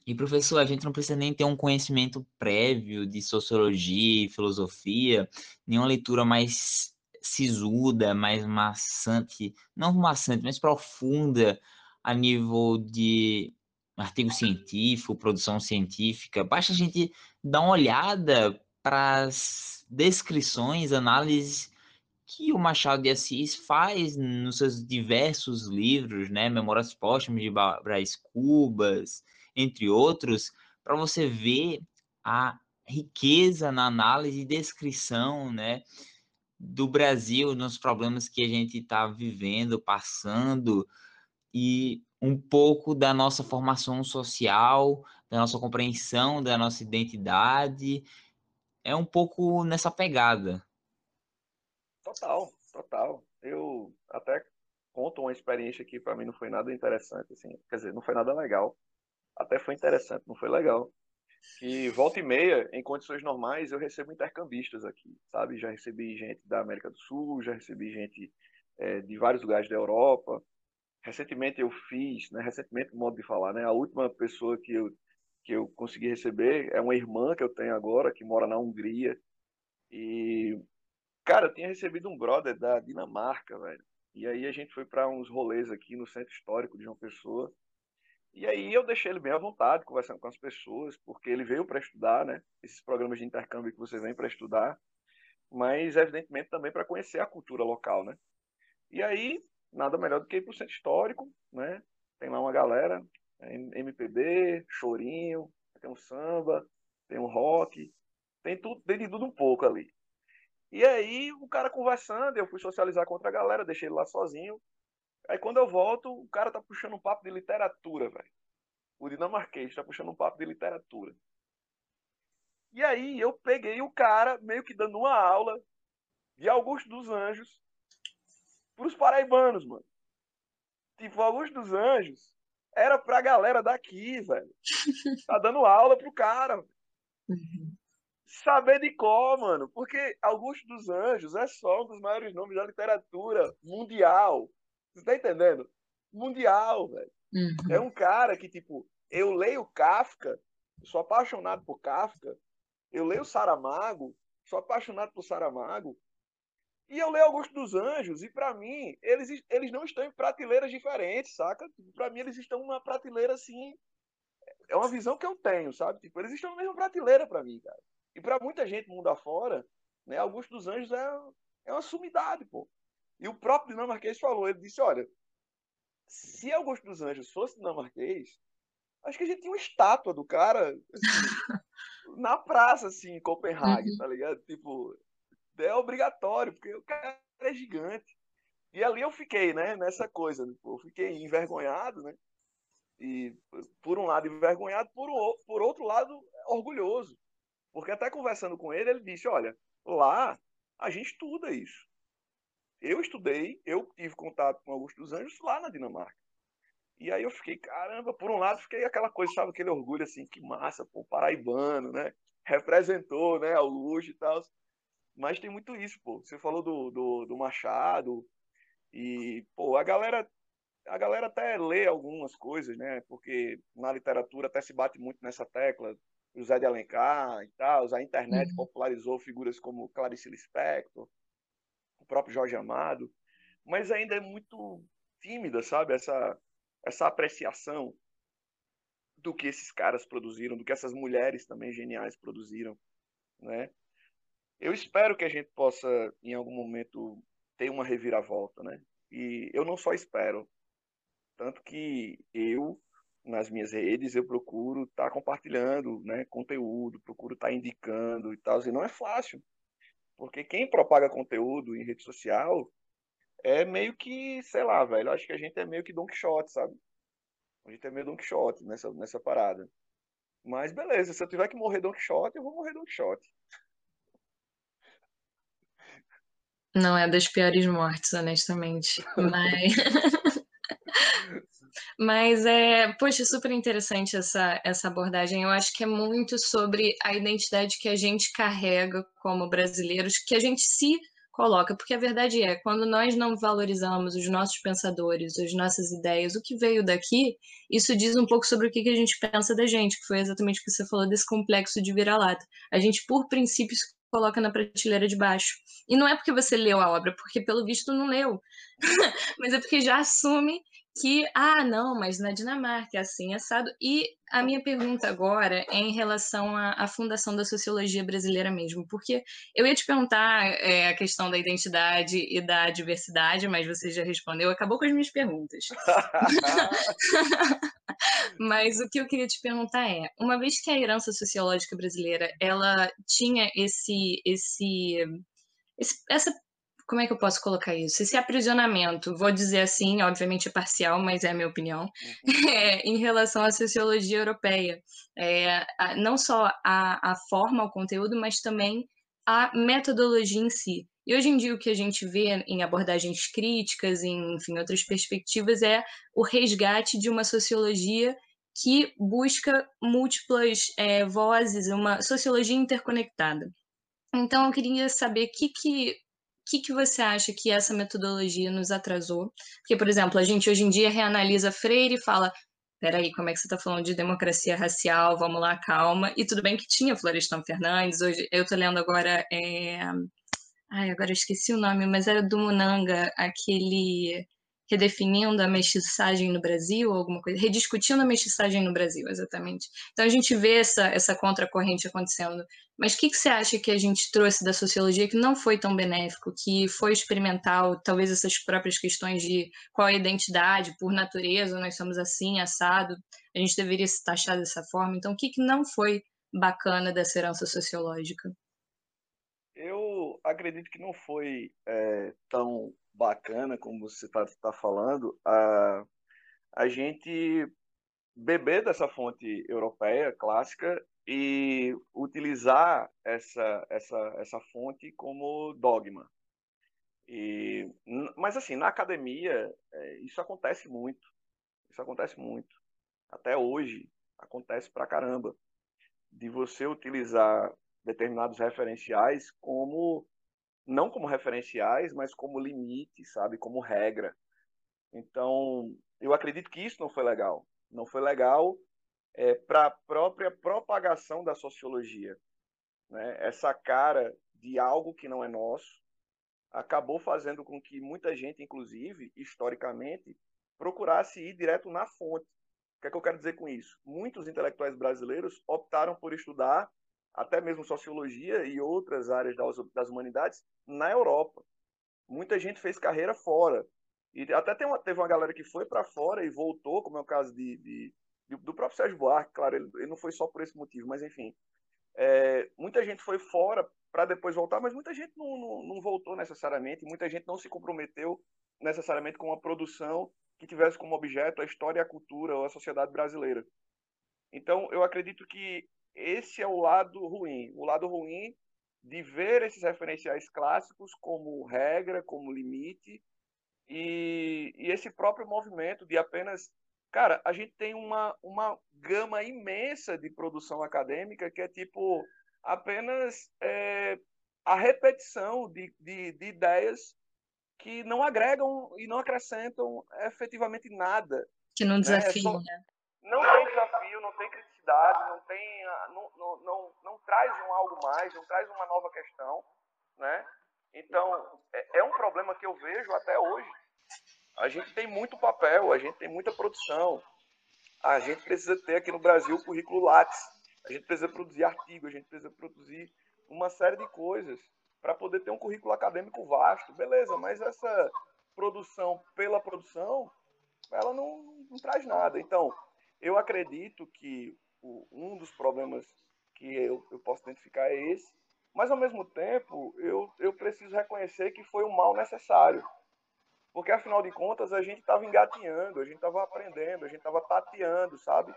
E, professor, a gente não precisa nem ter um conhecimento prévio de sociologia e filosofia, nenhuma leitura mais sisuda, mais maçante, não maçante, mas profunda a nível de artigo científico, produção científica. Basta a gente dar uma olhada para as descrições, análises que o Machado de Assis faz nos seus diversos livros, né, Memórias Póstumas de Brás Cubas, entre outros, para você ver a riqueza na análise e descrição, né, do Brasil, nos problemas que a gente está vivendo, passando, e um pouco da nossa formação social, da nossa compreensão da nossa identidade, é um pouco nessa pegada. Total, total. Eu até conto uma experiência que para mim não foi nada interessante, assim, quer dizer, não foi nada legal, até foi interessante, não foi legal. Que volta e meia, em condições normais, eu recebo intercambistas aqui, sabe? Já recebi gente da América do Sul, já recebi gente é, de vários lugares da Europa. Recentemente eu fiz, né? Recentemente, modo de falar, né? A última pessoa que eu que eu consegui receber é uma irmã que eu tenho agora, que mora na Hungria. E, cara, eu tinha recebido um brother da Dinamarca, velho. E aí a gente foi para uns rolês aqui no Centro Histórico de João Pessoa. E aí eu deixei ele bem à vontade, conversando com as pessoas, porque ele veio para estudar, né? Esses programas de intercâmbio que você vem para estudar, mas evidentemente também para conhecer a cultura local, né? E aí, nada melhor do que ir para o Centro Histórico, né? Tem lá uma galera, MPB, chorinho, tem um samba, tem um rock, tem tudo, tem de tudo um pouco ali. E aí, o cara conversando, eu fui socializar com outra galera, deixei ele lá sozinho. Aí quando eu volto, o cara tá puxando um papo de literatura, velho. O dinamarquês tá puxando um papo de literatura. E aí eu peguei o cara meio que dando uma aula de Augusto dos Anjos pros paraibanos, mano. Tipo, Augusto dos Anjos era pra galera daqui, velho. Tá dando aula pro cara. Uhum. Saber de qual, mano. Porque Augusto dos Anjos é só um dos maiores nomes da literatura mundial. Você tá entendendo? Mundial, velho. Uhum. É um cara que, tipo, eu leio Kafka, sou apaixonado por Kafka. Eu leio Saramago, sou apaixonado por Saramago. E eu leio Augusto dos Anjos, e para mim, eles, eles não estão em prateleiras diferentes, saca? Para mim, eles estão numa prateleira assim. É uma visão que eu tenho, sabe? Tipo, eles estão na mesma prateleira para mim, cara. E para muita gente mundo afora, né, Augusto dos Anjos é, é uma sumidade, pô. E o próprio dinamarquês falou, ele disse, olha, se Augusto dos Anjos fosse dinamarquês, acho que a gente tinha uma estátua do cara assim, na praça, assim, em Copenhague, uhum. tá ligado? Tipo, é obrigatório, porque o cara é gigante. E ali eu fiquei, né, nessa coisa. Né? Eu fiquei envergonhado, né? E por um lado envergonhado, por, por outro lado orgulhoso. Porque até conversando com ele, ele disse: Olha, lá a gente estuda isso. Eu estudei, eu tive contato com Augusto dos Anjos lá na Dinamarca. E aí eu fiquei, caramba, por um lado fiquei aquela coisa, sabe, aquele orgulho assim, que massa, pô, paraibano, né? Representou, né, Augusto e tal. Mas tem muito isso, pô. Você falou do, do, do Machado e, pô, a galera a galera até lê algumas coisas, né? Porque na literatura até se bate muito nessa tecla. José de Alencar e tal. A internet uhum. popularizou figuras como Clarice Lispector, o próprio Jorge Amado. Mas ainda é muito tímida, sabe? Essa, essa apreciação do que esses caras produziram, do que essas mulheres também geniais produziram, né? Eu espero que a gente possa, em algum momento, ter uma reviravolta, né? E eu não só espero, tanto que eu, nas minhas redes, eu procuro estar tá compartilhando né, conteúdo, procuro estar tá indicando e tal, e não é fácil, porque quem propaga conteúdo em rede social é meio que, sei lá, velho, eu acho que a gente é meio que Don Quixote, sabe? A gente é meio Don Quixote nessa, nessa parada. Mas beleza, se eu tiver que morrer Don Quixote, eu vou morrer Don Quixote. Não é das piores mortes, honestamente. Mas. Mas é, poxa, super interessante essa, essa abordagem. Eu acho que é muito sobre a identidade que a gente carrega como brasileiros, que a gente se coloca, porque a verdade é, quando nós não valorizamos os nossos pensadores, as nossas ideias, o que veio daqui, isso diz um pouco sobre o que a gente pensa da gente, que foi exatamente o que você falou desse complexo de vira-lata. A gente, por princípios, coloca na prateleira de baixo. E não é porque você leu a obra, porque pelo visto não leu, mas é porque já assume que, ah, não, mas na Dinamarca é assim, assado. E a minha pergunta agora é em relação à, à fundação da sociologia brasileira mesmo, porque eu ia te perguntar é, a questão da identidade e da diversidade, mas você já respondeu, acabou com as minhas perguntas. mas o que eu queria te perguntar é, uma vez que a herança sociológica brasileira, ela tinha esse, esse, esse essa como é que eu posso colocar isso? Esse aprisionamento, vou dizer assim, obviamente é parcial, mas é a minha opinião, uhum. é, em relação à sociologia europeia. É, a, não só a, a forma, o conteúdo, mas também a metodologia em si. E hoje em dia o que a gente vê em abordagens críticas, em enfim, outras perspectivas, é o resgate de uma sociologia que busca múltiplas é, vozes, uma sociologia interconectada. Então, eu queria saber o que, que que, que você acha que essa metodologia nos atrasou? Porque, por exemplo, a gente hoje em dia reanalisa Freire e fala: peraí, como é que você está falando de democracia racial? Vamos lá, calma. E tudo bem que tinha Florestan Fernandes, hoje eu estou lendo agora. É... Ai, agora eu esqueci o nome, mas era do Munanga, aquele redefinindo a mestiçagem no Brasil, alguma coisa, rediscutindo a mestiçagem no Brasil, exatamente. Então a gente vê essa, essa contracorrente acontecendo. Mas o que, que você acha que a gente trouxe da sociologia que não foi tão benéfico, que foi experimental, talvez essas próprias questões de qual é a identidade, por natureza, nós somos assim, assado, a gente deveria se taxar dessa forma. Então o que, que não foi bacana dessa herança sociológica? Eu acredito que não foi é, tão bacana, como você está tá falando, a, a gente beber dessa fonte europeia clássica e utilizar essa, essa, essa fonte como dogma. E, mas assim, na academia, é, isso acontece muito. Isso acontece muito. Até hoje, acontece pra caramba. De você utilizar determinados referenciais como não como referenciais, mas como limite, sabe, como regra. Então, eu acredito que isso não foi legal. Não foi legal é, para a própria propagação da sociologia. Né? Essa cara de algo que não é nosso acabou fazendo com que muita gente, inclusive, historicamente, procurasse ir direto na fonte. O que é que eu quero dizer com isso? Muitos intelectuais brasileiros optaram por estudar até mesmo sociologia e outras áreas das, humanidades na Europa. Muita gente fez carreira fora. E até uma, teve uma galera que foi para fora e voltou, como é o caso de, de, de, do próprio Sérgio Buarque, claro, ele, ele, não foi só por esse motivo, mas enfim. É, muita gente foi fora para depois voltar, mas muita gente não, não, não voltou necessariamente, muita gente não se comprometeu necessariamente com uma produção que tivesse como objeto a história, a cultura ou a sociedade brasileira. Então, eu acredito que esse é o lado ruim. O lado ruim de ver esses referenciais clássicos como regra, como limite, e, e, esse próprio movimento de apenas. Cara, a gente tem uma, uma gama imensa de produção acadêmica que é tipo apenas é, a repetição de, de, de ideias que não agregam e não acrescentam efetivamente nada. Que não desafiam, né? É só, né? Não tem desafio, não tem não tem, ah, não, não, não, não traz um algo mais, não traz uma nova questão, né? Então, é, é um problema que eu vejo até hoje. A gente tem muito papel, a gente tem muita produção. A gente precisa ter aqui no Brasil o currículo Lattes. A gente precisa produzir artigo, a gente precisa produzir uma série de coisas para poder ter um currículo acadêmico vasto. Beleza, mas essa produção pela produção, ela não, não traz nada. Então, eu acredito que o, um dos problemas que eu, eu posso identificar é esse, mas ao mesmo tempo eu, eu preciso reconhecer que foi um mal necessário. Porque afinal de contas a gente estava engatinhando, a gente estava aprendendo, a gente estava tateando, sabe?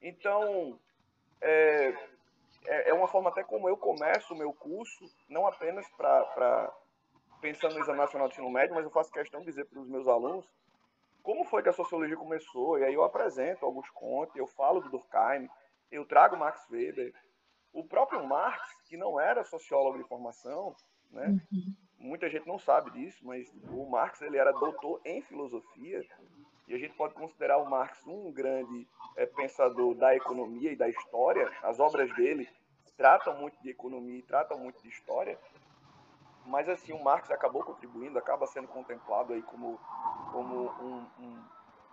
Então, é, é, é uma forma até como eu começo o meu curso, não apenas para pensando no Exame Nacional de Ensino Médio, mas eu faço questão de dizer para os meus alunos como foi que a sociologia começou, e aí eu apresento Augusto Conte, eu falo do Durkheim, eu trago Max Weber, o próprio Marx, que não era sociólogo de formação, né? Uhum. Muita gente não sabe disso, mas o Marx ele era doutor em filosofia e a gente pode considerar o Marx um grande é, pensador da economia e da história. As obras dele tratam muito de economia e tratam muito de história. Mas assim, o Marx acabou contribuindo, acaba sendo contemplado aí como, como um, um,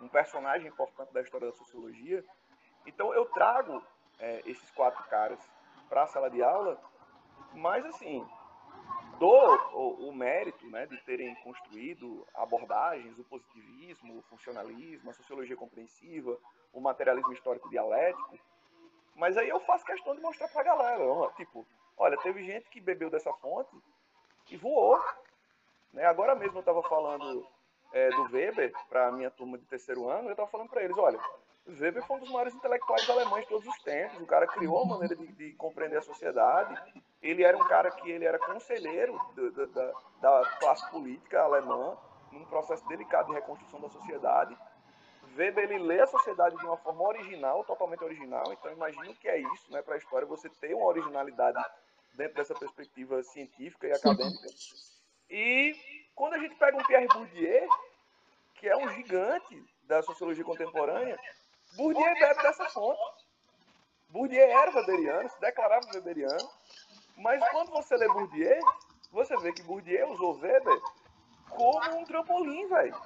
um personagem importante da história da sociologia. Então eu trago é, esses quatro caras para a sala de aula, mas assim, dou o, o, mérito né, de terem construído abordagens, o positivismo, o funcionalismo, a sociologia compreensiva, o materialismo histórico dialético, mas aí eu faço questão de mostrar para a galera, tipo, olha, teve gente que bebeu dessa fonte e voou. Né? Agora mesmo eu estava falando é, do Weber para a minha turma de terceiro ano, eu estava falando para eles, olha, Weber foi um dos maiores intelectuais alemães de todos os tempos, o cara criou uma maneira de, de compreender a sociedade, ele era um cara que ele era conselheiro da, da, da classe política alemã, num processo delicado de reconstrução da sociedade, Weber ele lê a sociedade de uma forma original, totalmente original. Então imagine o que é isso, né, para a história você ter uma originalidade dentro dessa perspectiva científica e acadêmica. E quando a gente pega um Pierre Bourdieu, que é um gigante da sociologia contemporânea, Bourdieu bebe dessa fonte. Bourdieu era weberiano, se declarava weberiano, mas quando você lê Bourdieu, você vê que Bourdieu usou Weber como um trampolim, velho.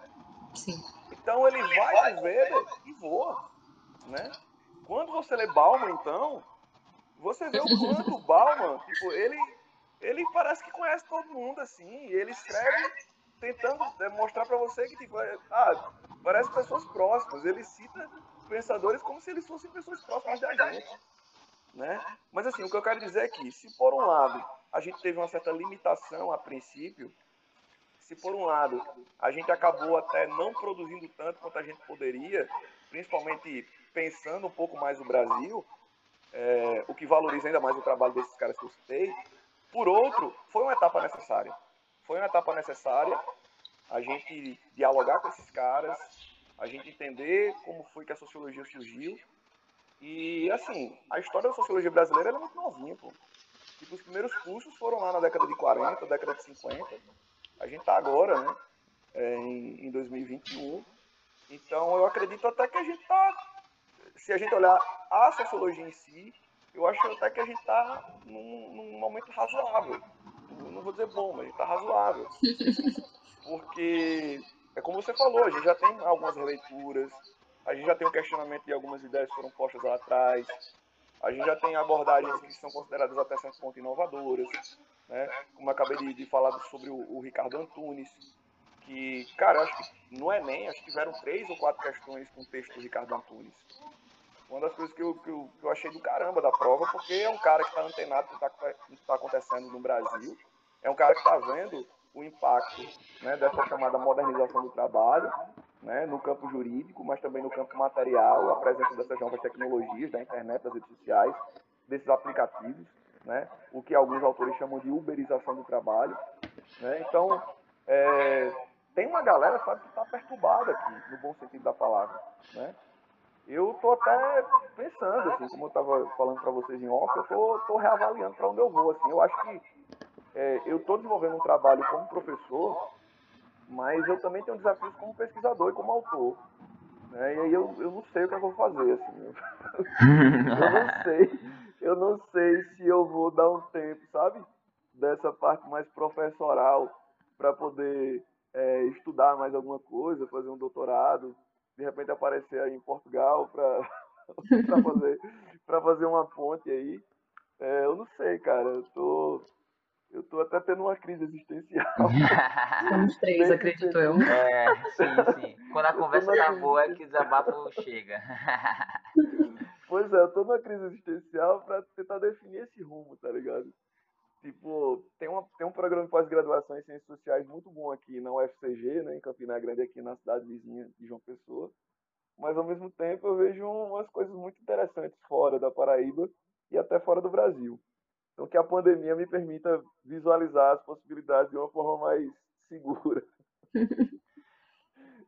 Então ele vai pro Weber e voa, né? Quando você lê Bauman, então, você vê o quanto o Bauman, tipo, ele, ele parece que conhece todo mundo, assim, ele escreve tentando mostrar para você que, tipo, é, ah, parece pessoas próximas. Ele cita pensadores como se eles fossem pessoas próximas da gente, né? Mas, assim, o que eu quero dizer é que, se por um lado a gente teve uma certa limitação a princípio, se por um lado a gente acabou até não produzindo tanto quanto a gente poderia, principalmente pensando um pouco mais no Brasil, é, o que valoriza ainda mais o trabalho desses caras que eu citei, por outro, foi uma etapa necessária. Foi uma etapa necessária a gente dialogar com esses caras, a gente entender como foi que a sociologia surgiu. E, assim, a história da sociologia brasileira é muito novinha, pô. Tipo, os primeiros cursos foram lá na década de 40, década de 50. A gente está agora, né? É, em, em 2021. Então, eu acredito até que a gente está. Se a gente olhar a sociologia em si, eu acho até que a gente está num, num, momento razoável. Não vou dizer bom, mas está razoável. Porque, é como você falou, a gente já tem algumas releituras, a gente já tem o um questionamento de algumas ideias que foram postas lá atrás, a gente já tem abordagens que são consideradas até certo ponto inovadoras, né? Como eu acabei de, de falar sobre o, o, Ricardo Antunes, que, cara, acho que no Enem, acho que tiveram três ou quatro questões com o texto do Ricardo Antunes. Uma das coisas que eu, que eu, que eu achei do caramba da prova, porque é um cara que está antenado com o que está tá acontecendo no Brasil, é um cara que está vendo o impacto né, dessa chamada modernização do trabalho, né, no campo jurídico, mas também no campo material, a presença dessas novas tecnologias, da internet, das redes sociais, desses aplicativos, né, o que alguns autores chamam de uberização do trabalho. Né, então, é, tem uma galera, sabe, que está perturbada aqui, no bom sentido da palavra. Né? Eu estou até pensando, assim, como eu estava falando para vocês em off, eu tô, tô reavaliando para onde eu vou. Assim, eu acho que é, eu estou desenvolvendo um trabalho como professor mas eu também tenho desafios como pesquisador e como autor. Né? E aí eu, eu não sei o que eu vou fazer, assim. eu não sei. Eu não sei se eu vou dar um tempo, sabe? Dessa parte mais professoral para poder é, estudar mais alguma coisa, fazer um doutorado, de repente aparecer aí em Portugal para fazer, fazer uma ponte aí. É, eu não sei, cara. Eu tô, eu tô até tendo uma crise existencial. Somos três, acredito eu. É, sim, sim. Quando a conversa tá boa é que o desabafo chega. Pois é, eu tô numa crise existencial pra tentar definir esse rumo, tá ligado? Tipo, tem, uma, tem um programa de pós-graduação em Ciências Sociais muito bom aqui na UFCG, né, em Campina Grande, aqui na cidade vizinha de João Pessoa. Mas, ao mesmo tempo, eu vejo umas coisas muito interessantes fora da Paraíba e até fora do Brasil. Então, que a pandemia me permita visualizar as possibilidades de uma forma mais segura.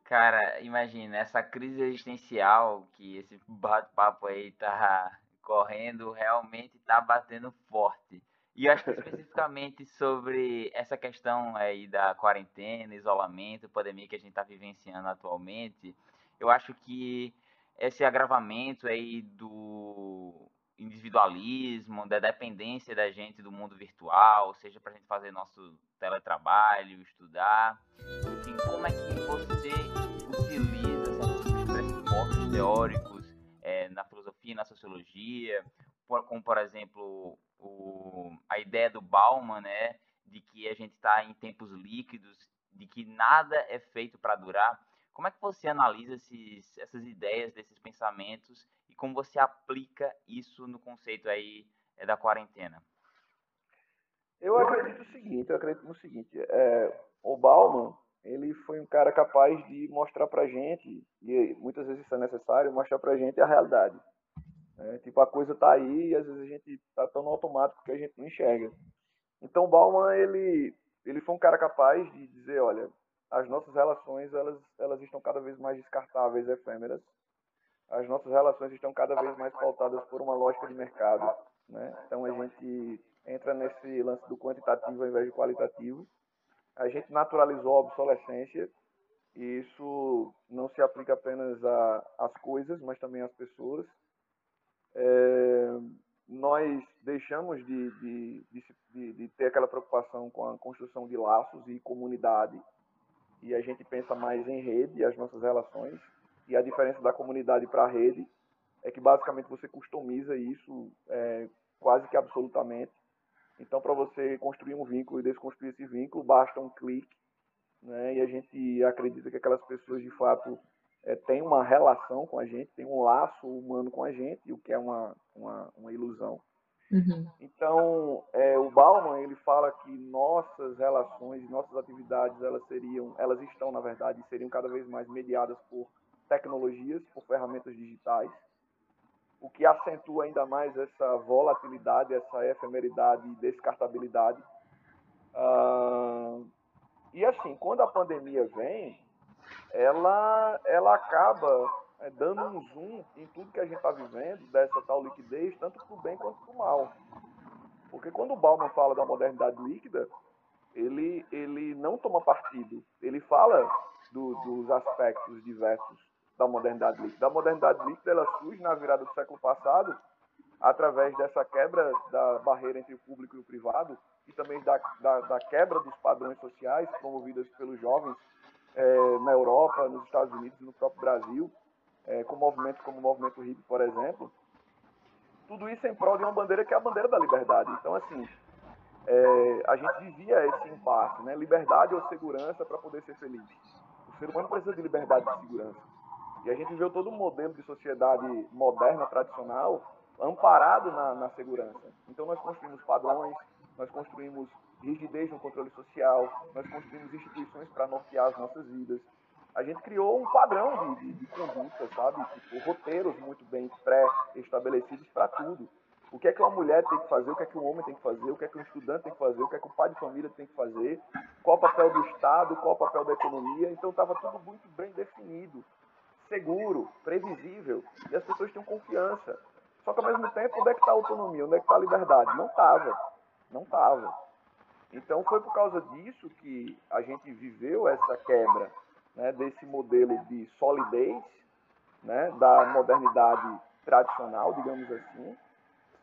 Cara, imagina, essa crise existencial que esse bate-papo aí tá correndo, realmente tá batendo forte. E eu acho que especificamente sobre essa questão aí da quarentena, isolamento, pandemia que a gente está vivenciando atualmente, eu acho que esse agravamento aí do individualismo, da dependência da gente do mundo virtual, seja para a gente fazer nosso teletrabalho, estudar. Enfim, como é que você utiliza certos pressupostos teóricos é, na filosofia, na sociologia, como por exemplo o, a ideia do Bauman, né, de que a gente está em tempos líquidos, de que nada é feito para durar. Como é que você analisa esses, essas ideias, desses pensamentos e como você aplica isso no conceito aí é, da quarentena? Eu acredito o seguinte, eu acredito no seguinte, é, o Bauman, ele foi um cara capaz de mostrar pra gente, e muitas vezes isso é necessário, mostrar pra gente a realidade. É, tipo, a coisa tá aí e às vezes a gente tá tão no automático que a gente não enxerga. Então, Bauman, ele, ele foi um cara capaz de dizer, olha, as nossas relações, elas, elas estão cada vez mais descartáveis, efêmeras, as nossas relações estão cada vez mais pautadas por uma lógica de mercado. Né? Então a gente entra nesse lance do quantitativo ao invés de qualitativo. A gente naturalizou a obsolescência E isso não se aplica apenas às coisas, mas também às pessoas. É, nós deixamos de, de, de, de, ter aquela preocupação com a construção de laços e comunidade, e a gente pensa mais em rede, as nossas relações, e a diferença da comunidade para a rede é que basicamente você customiza isso é, quase que absolutamente. Então, para você construir um vínculo e desconstruir esse vínculo, basta um clique, né? e a gente acredita que aquelas pessoas de fato é, têm uma relação com a gente, têm um laço humano com a gente, o que é uma, uma, uma ilusão. Uhum. Então, é, o Bauman ele fala que nossas relações, nossas atividades, elas seriam, elas estão na verdade, seriam cada vez mais mediadas por tecnologias, por ferramentas digitais, o que acentua ainda mais essa volatilidade, essa efemeridade e descartabilidade. Ah, e assim, quando a pandemia vem, ela, ela acaba é, dando um zoom em tudo que a gente está vivendo, dessa tal liquidez, tanto para o bem quanto para o mal. Porque quando o Bauman fala da modernidade líquida, ele, ele não toma partido. Ele fala do, dos aspectos diversos da modernidade líquida. A modernidade líquida ela surge na virada do século passado, através dessa quebra da barreira entre o público e o privado, e também da, da, da quebra dos padrões sociais promovidas pelos jovens é, na Europa, nos Estados Unidos e no próprio Brasil, é, com movimentos como o movimento hippie, por exemplo. Tudo isso em prol de uma bandeira que é a bandeira da liberdade. Então, assim, é, a gente vivia esse impasse, né? Liberdade ou segurança para poder ser feliz. O ser humano precisa de liberdade e segurança. E a gente viveu todo um modelo de sociedade moderna, tradicional, amparado na, na segurança. Então, nós construímos padrões, nós construímos rigidez no controle social, nós construímos instituições para nortear as nossas vidas. A gente criou um padrão de, de, de conduta, sabe? Tipo, roteiros muito bem pré-estabelecidos para tudo. O que é que uma mulher tem que fazer, o que é que um homem tem que fazer, o que é que um estudante tem que fazer, o que é que o pai de família tem que fazer, qual o papel do Estado, qual o papel da economia. Então estava tudo muito bem definido, seguro, previsível, e as pessoas tinham confiança. Só que ao mesmo tempo, onde é que está a autonomia, onde é que está a liberdade? Não estava. Não estava. Então foi por causa disso que a gente viveu essa quebra né, desse modelo de solidez né, da modernidade tradicional, digamos assim,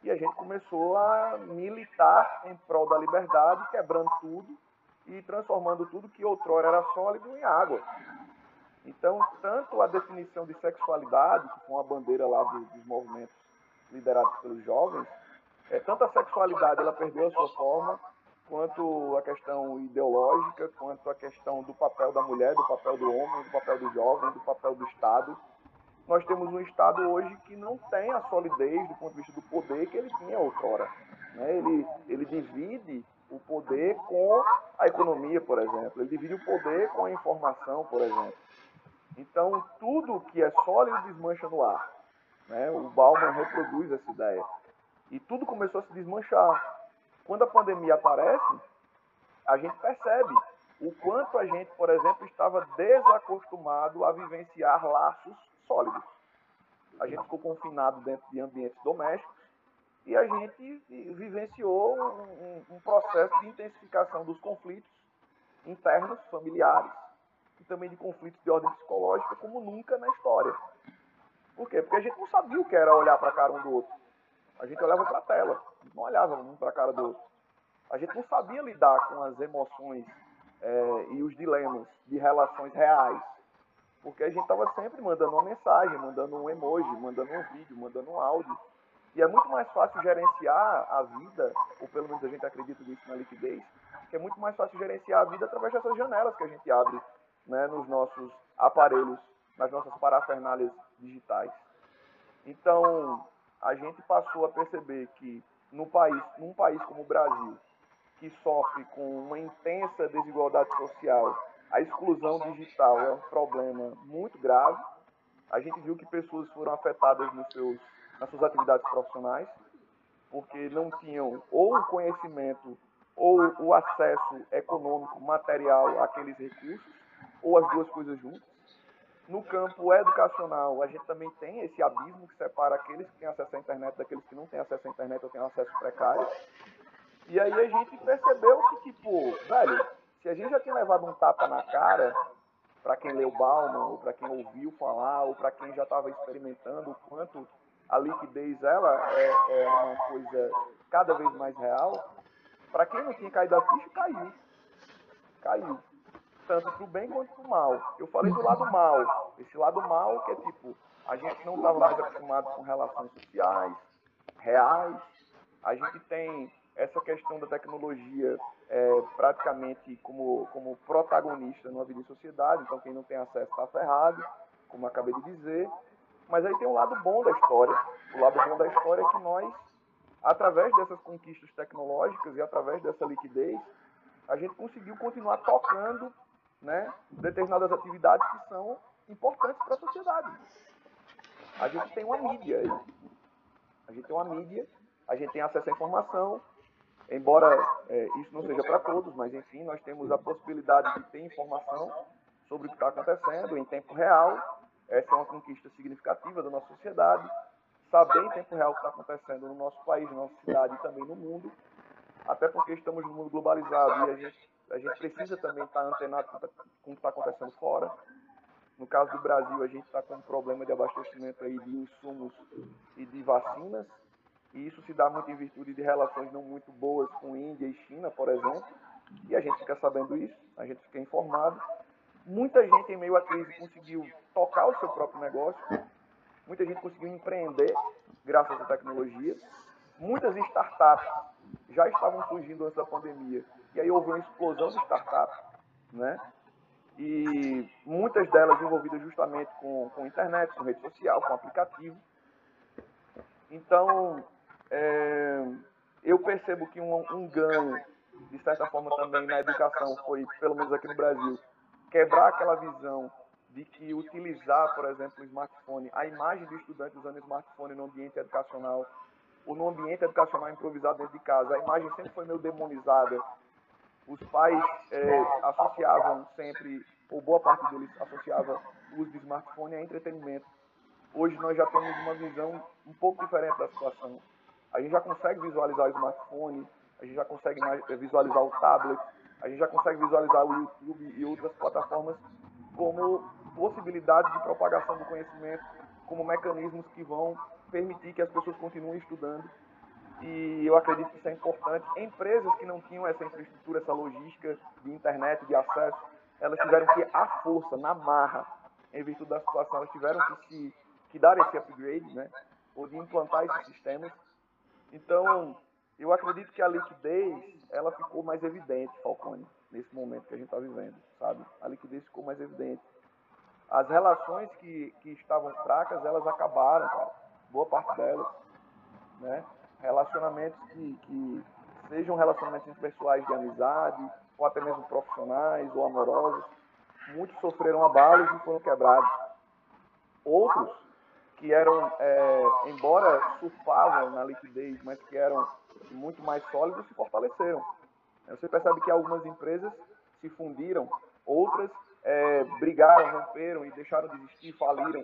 e a gente começou a militar em prol da liberdade, quebrando tudo e transformando tudo que outrora era sólido em água. Então, tanto a definição de sexualidade, que foi uma bandeira lá dos movimentos liderados pelos jovens, é, tanto a sexualidade ela perdeu a sua forma, quanto a questão ideológica, quanto a questão do papel da mulher, do papel do homem, do papel do jovem, do papel do Estado. Nós temos um Estado hoje que não tem a solidez do ponto de vista do poder que ele tinha outrora. Né? Ele, ele divide o poder com a economia, por exemplo. Ele divide o poder com a informação, por exemplo. Então, tudo que é sólido desmancha no ar. Né? O Bauman reproduz essa ideia. E tudo começou a se desmanchar. Quando a pandemia aparece, a gente percebe o quanto a gente, por exemplo, estava desacostumado a vivenciar laços sólidos. A gente ficou confinado dentro de ambientes domésticos e a gente vivenciou um, um processo de intensificação dos conflitos internos, familiares, e também de conflitos de ordem psicológica, como nunca na história. Por quê? Porque a gente não sabia o que era olhar para a cara um do outro. A gente olhava para a tela, não olhava um para a cara do outro. A gente não sabia lidar com as emoções é, e os dilemas de relações reais. Porque a gente estava sempre mandando uma mensagem, mandando um emoji, mandando um vídeo, mandando um áudio. E é muito mais fácil gerenciar a vida, ou pelo menos a gente acredita nisso na liquidez, que é muito mais fácil gerenciar a vida através dessas janelas que a gente abre né, nos nossos aparelhos, nas nossas parafernálias digitais. Então, a gente passou a perceber que no país, num país como o Brasil, que sofre com uma intensa desigualdade social, a exclusão digital é um problema muito grave. A gente viu que pessoas foram afetadas nos seus, nas suas atividades profissionais, porque não tinham ou o conhecimento ou o acesso econômico, material àqueles recursos, ou as duas coisas juntas. No campo educacional, a gente também tem esse abismo que separa aqueles que têm acesso à internet daqueles que não têm acesso à internet ou têm acesso precário. E aí a gente percebeu que, tipo, velho, se a gente já tinha levado um tapa na cara para quem leu Bauman, ou para quem ouviu falar, ou para quem já estava experimentando o quanto a liquidez ela é, é, uma coisa cada vez mais real. Para quem não tinha caído a ficha, caiu. Caiu. Tanto para o bem quanto para o mal. Eu falei do lado mal. Esse lado mal que é tipo, a gente não estava mais acostumado com relações sociais, reais. A gente tem essa questão da tecnologia é, praticamente como, como protagonista numa vida em sociedade, então quem não tem acesso está ferrado, como acabei de dizer. Mas aí tem um lado bom da história. O lado bom da história é que nós, através dessas conquistas tecnológicas e através dessa liquidez, a gente conseguiu continuar tocando né, determinadas atividades que são importantes para a sociedade. A gente tem uma mídia aí. A gente tem uma mídia, a gente tem acesso à informação, embora é, isso não seja para todos, mas enfim, nós temos a possibilidade de ter informação sobre o que está acontecendo em tempo real. Essa é uma conquista significativa da nossa sociedade. Saber em tempo real o que está acontecendo no nosso país, na nossa cidade e também no mundo. Até porque estamos num mundo globalizado e a gente, a gente precisa também estar tá antenado com o que está acontecendo fora. No caso do Brasil, a gente está com um problema de abastecimento aí de insumos e de vacinas e isso se dá muito em virtude de relações não muito boas com Índia e China, por exemplo. E a gente fica sabendo isso, a gente fica informado. Muita gente, em meio à crise, conseguiu tocar o seu próprio negócio. Muita gente conseguiu empreender graças à tecnologia. Muitas startups já estavam surgindo antes da pandemia. E aí houve uma explosão de startups, né? E muitas delas envolvidas justamente com, com internet, com rede social, com aplicativo. Então, é, eu percebo que um, um ganho, de certa forma, também na educação foi, pelo menos aqui no Brasil, quebrar aquela visão de que utilizar, por exemplo, o smartphone, a imagem do estudante usando o smartphone no ambiente educacional, ou no ambiente educacional improvisado dentro de casa, a imagem sempre foi meio demonizada. Os pais é, associavam sempre, ou boa parte deles associava o uso de smartphone a entretenimento. Hoje nós já temos uma visão um pouco diferente da situação a gente já consegue visualizar o smartphone, a gente já consegue visualizar o tablet, a gente já consegue visualizar o YouTube e outras plataformas como possibilidades de propagação do conhecimento, como mecanismos que vão permitir que as pessoas continuem estudando. E eu acredito que isso é importante. Empresas que não tinham essa infraestrutura, essa logística de internet, de acesso, elas tiveram que, à força, na marra, em virtude da situação, elas tiveram que, se, que dar esse upgrade, né? ou de implantar esses sistemas então, eu acredito que a liquidez, ela ficou mais evidente, Falcone, nesse momento que a gente está vivendo, sabe? A liquidez ficou mais evidente. As relações que, que estavam fracas, elas acabaram, cara. Boa parte delas, né? Relacionamentos que, que sejam relacionamentos pessoais de amizade, ou até mesmo profissionais ou amorosos, muitos sofreram abalos e foram quebrados. Outros que eram, é, embora surfavam na liquidez, mas que eram muito mais sólidos, se fortaleceram. Você percebe que algumas empresas se fundiram, outras é, brigaram, romperam e deixaram de existir, faliram.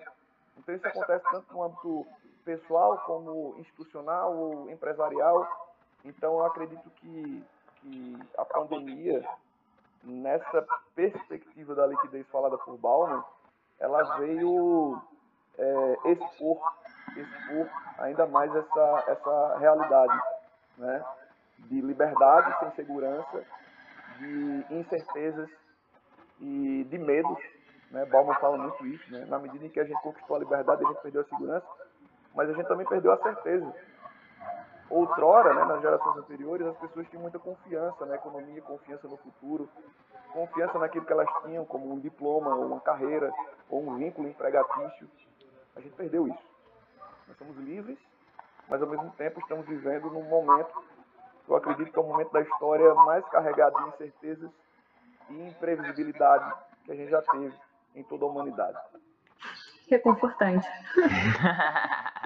Então isso acontece tanto no âmbito pessoal como institucional ou empresarial. Então eu acredito que, que a pandemia, nessa perspectiva da liquidez falada por Bauman, ela veio é, expor, expor ainda mais essa, essa realidade né? de liberdade sem segurança, de incertezas e de medos. Né? Bauman fala muito isso. Né? Na medida em que a gente conquistou a liberdade, a gente perdeu a segurança, mas a gente também perdeu a certeza. Outrora, né, nas gerações anteriores, as pessoas tinham muita confiança na economia, confiança no futuro, confiança naquilo que elas tinham, como um diploma, ou uma carreira, ou um vínculo empregatício. A gente perdeu isso. Nós somos livres, mas ao mesmo tempo estamos vivendo num momento, eu acredito que é o momento da história mais carregado de incertezas e imprevisibilidade que a gente já teve em toda a humanidade. Que é confortante.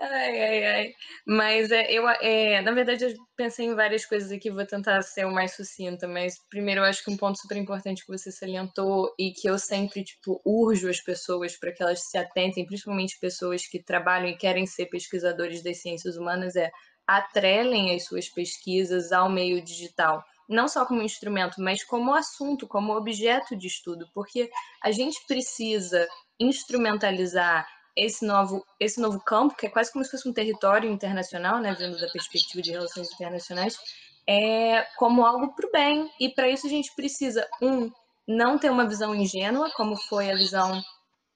Ai, ai, ai. Mas é, eu, é, na verdade, eu pensei em várias coisas aqui, vou tentar ser o mais sucinta, mas primeiro eu acho que um ponto super importante que você salientou e que eu sempre, tipo, urjo as pessoas para que elas se atentem, principalmente pessoas que trabalham e querem ser pesquisadores das ciências humanas, é atrelem as suas pesquisas ao meio digital não só como instrumento, mas como assunto, como objeto de estudo, porque a gente precisa instrumentalizar esse novo, esse novo campo, que é quase como se fosse um território internacional, né, vindo da perspectiva de relações internacionais, é, como algo para o bem. E para isso a gente precisa, um, não ter uma visão ingênua, como foi a visão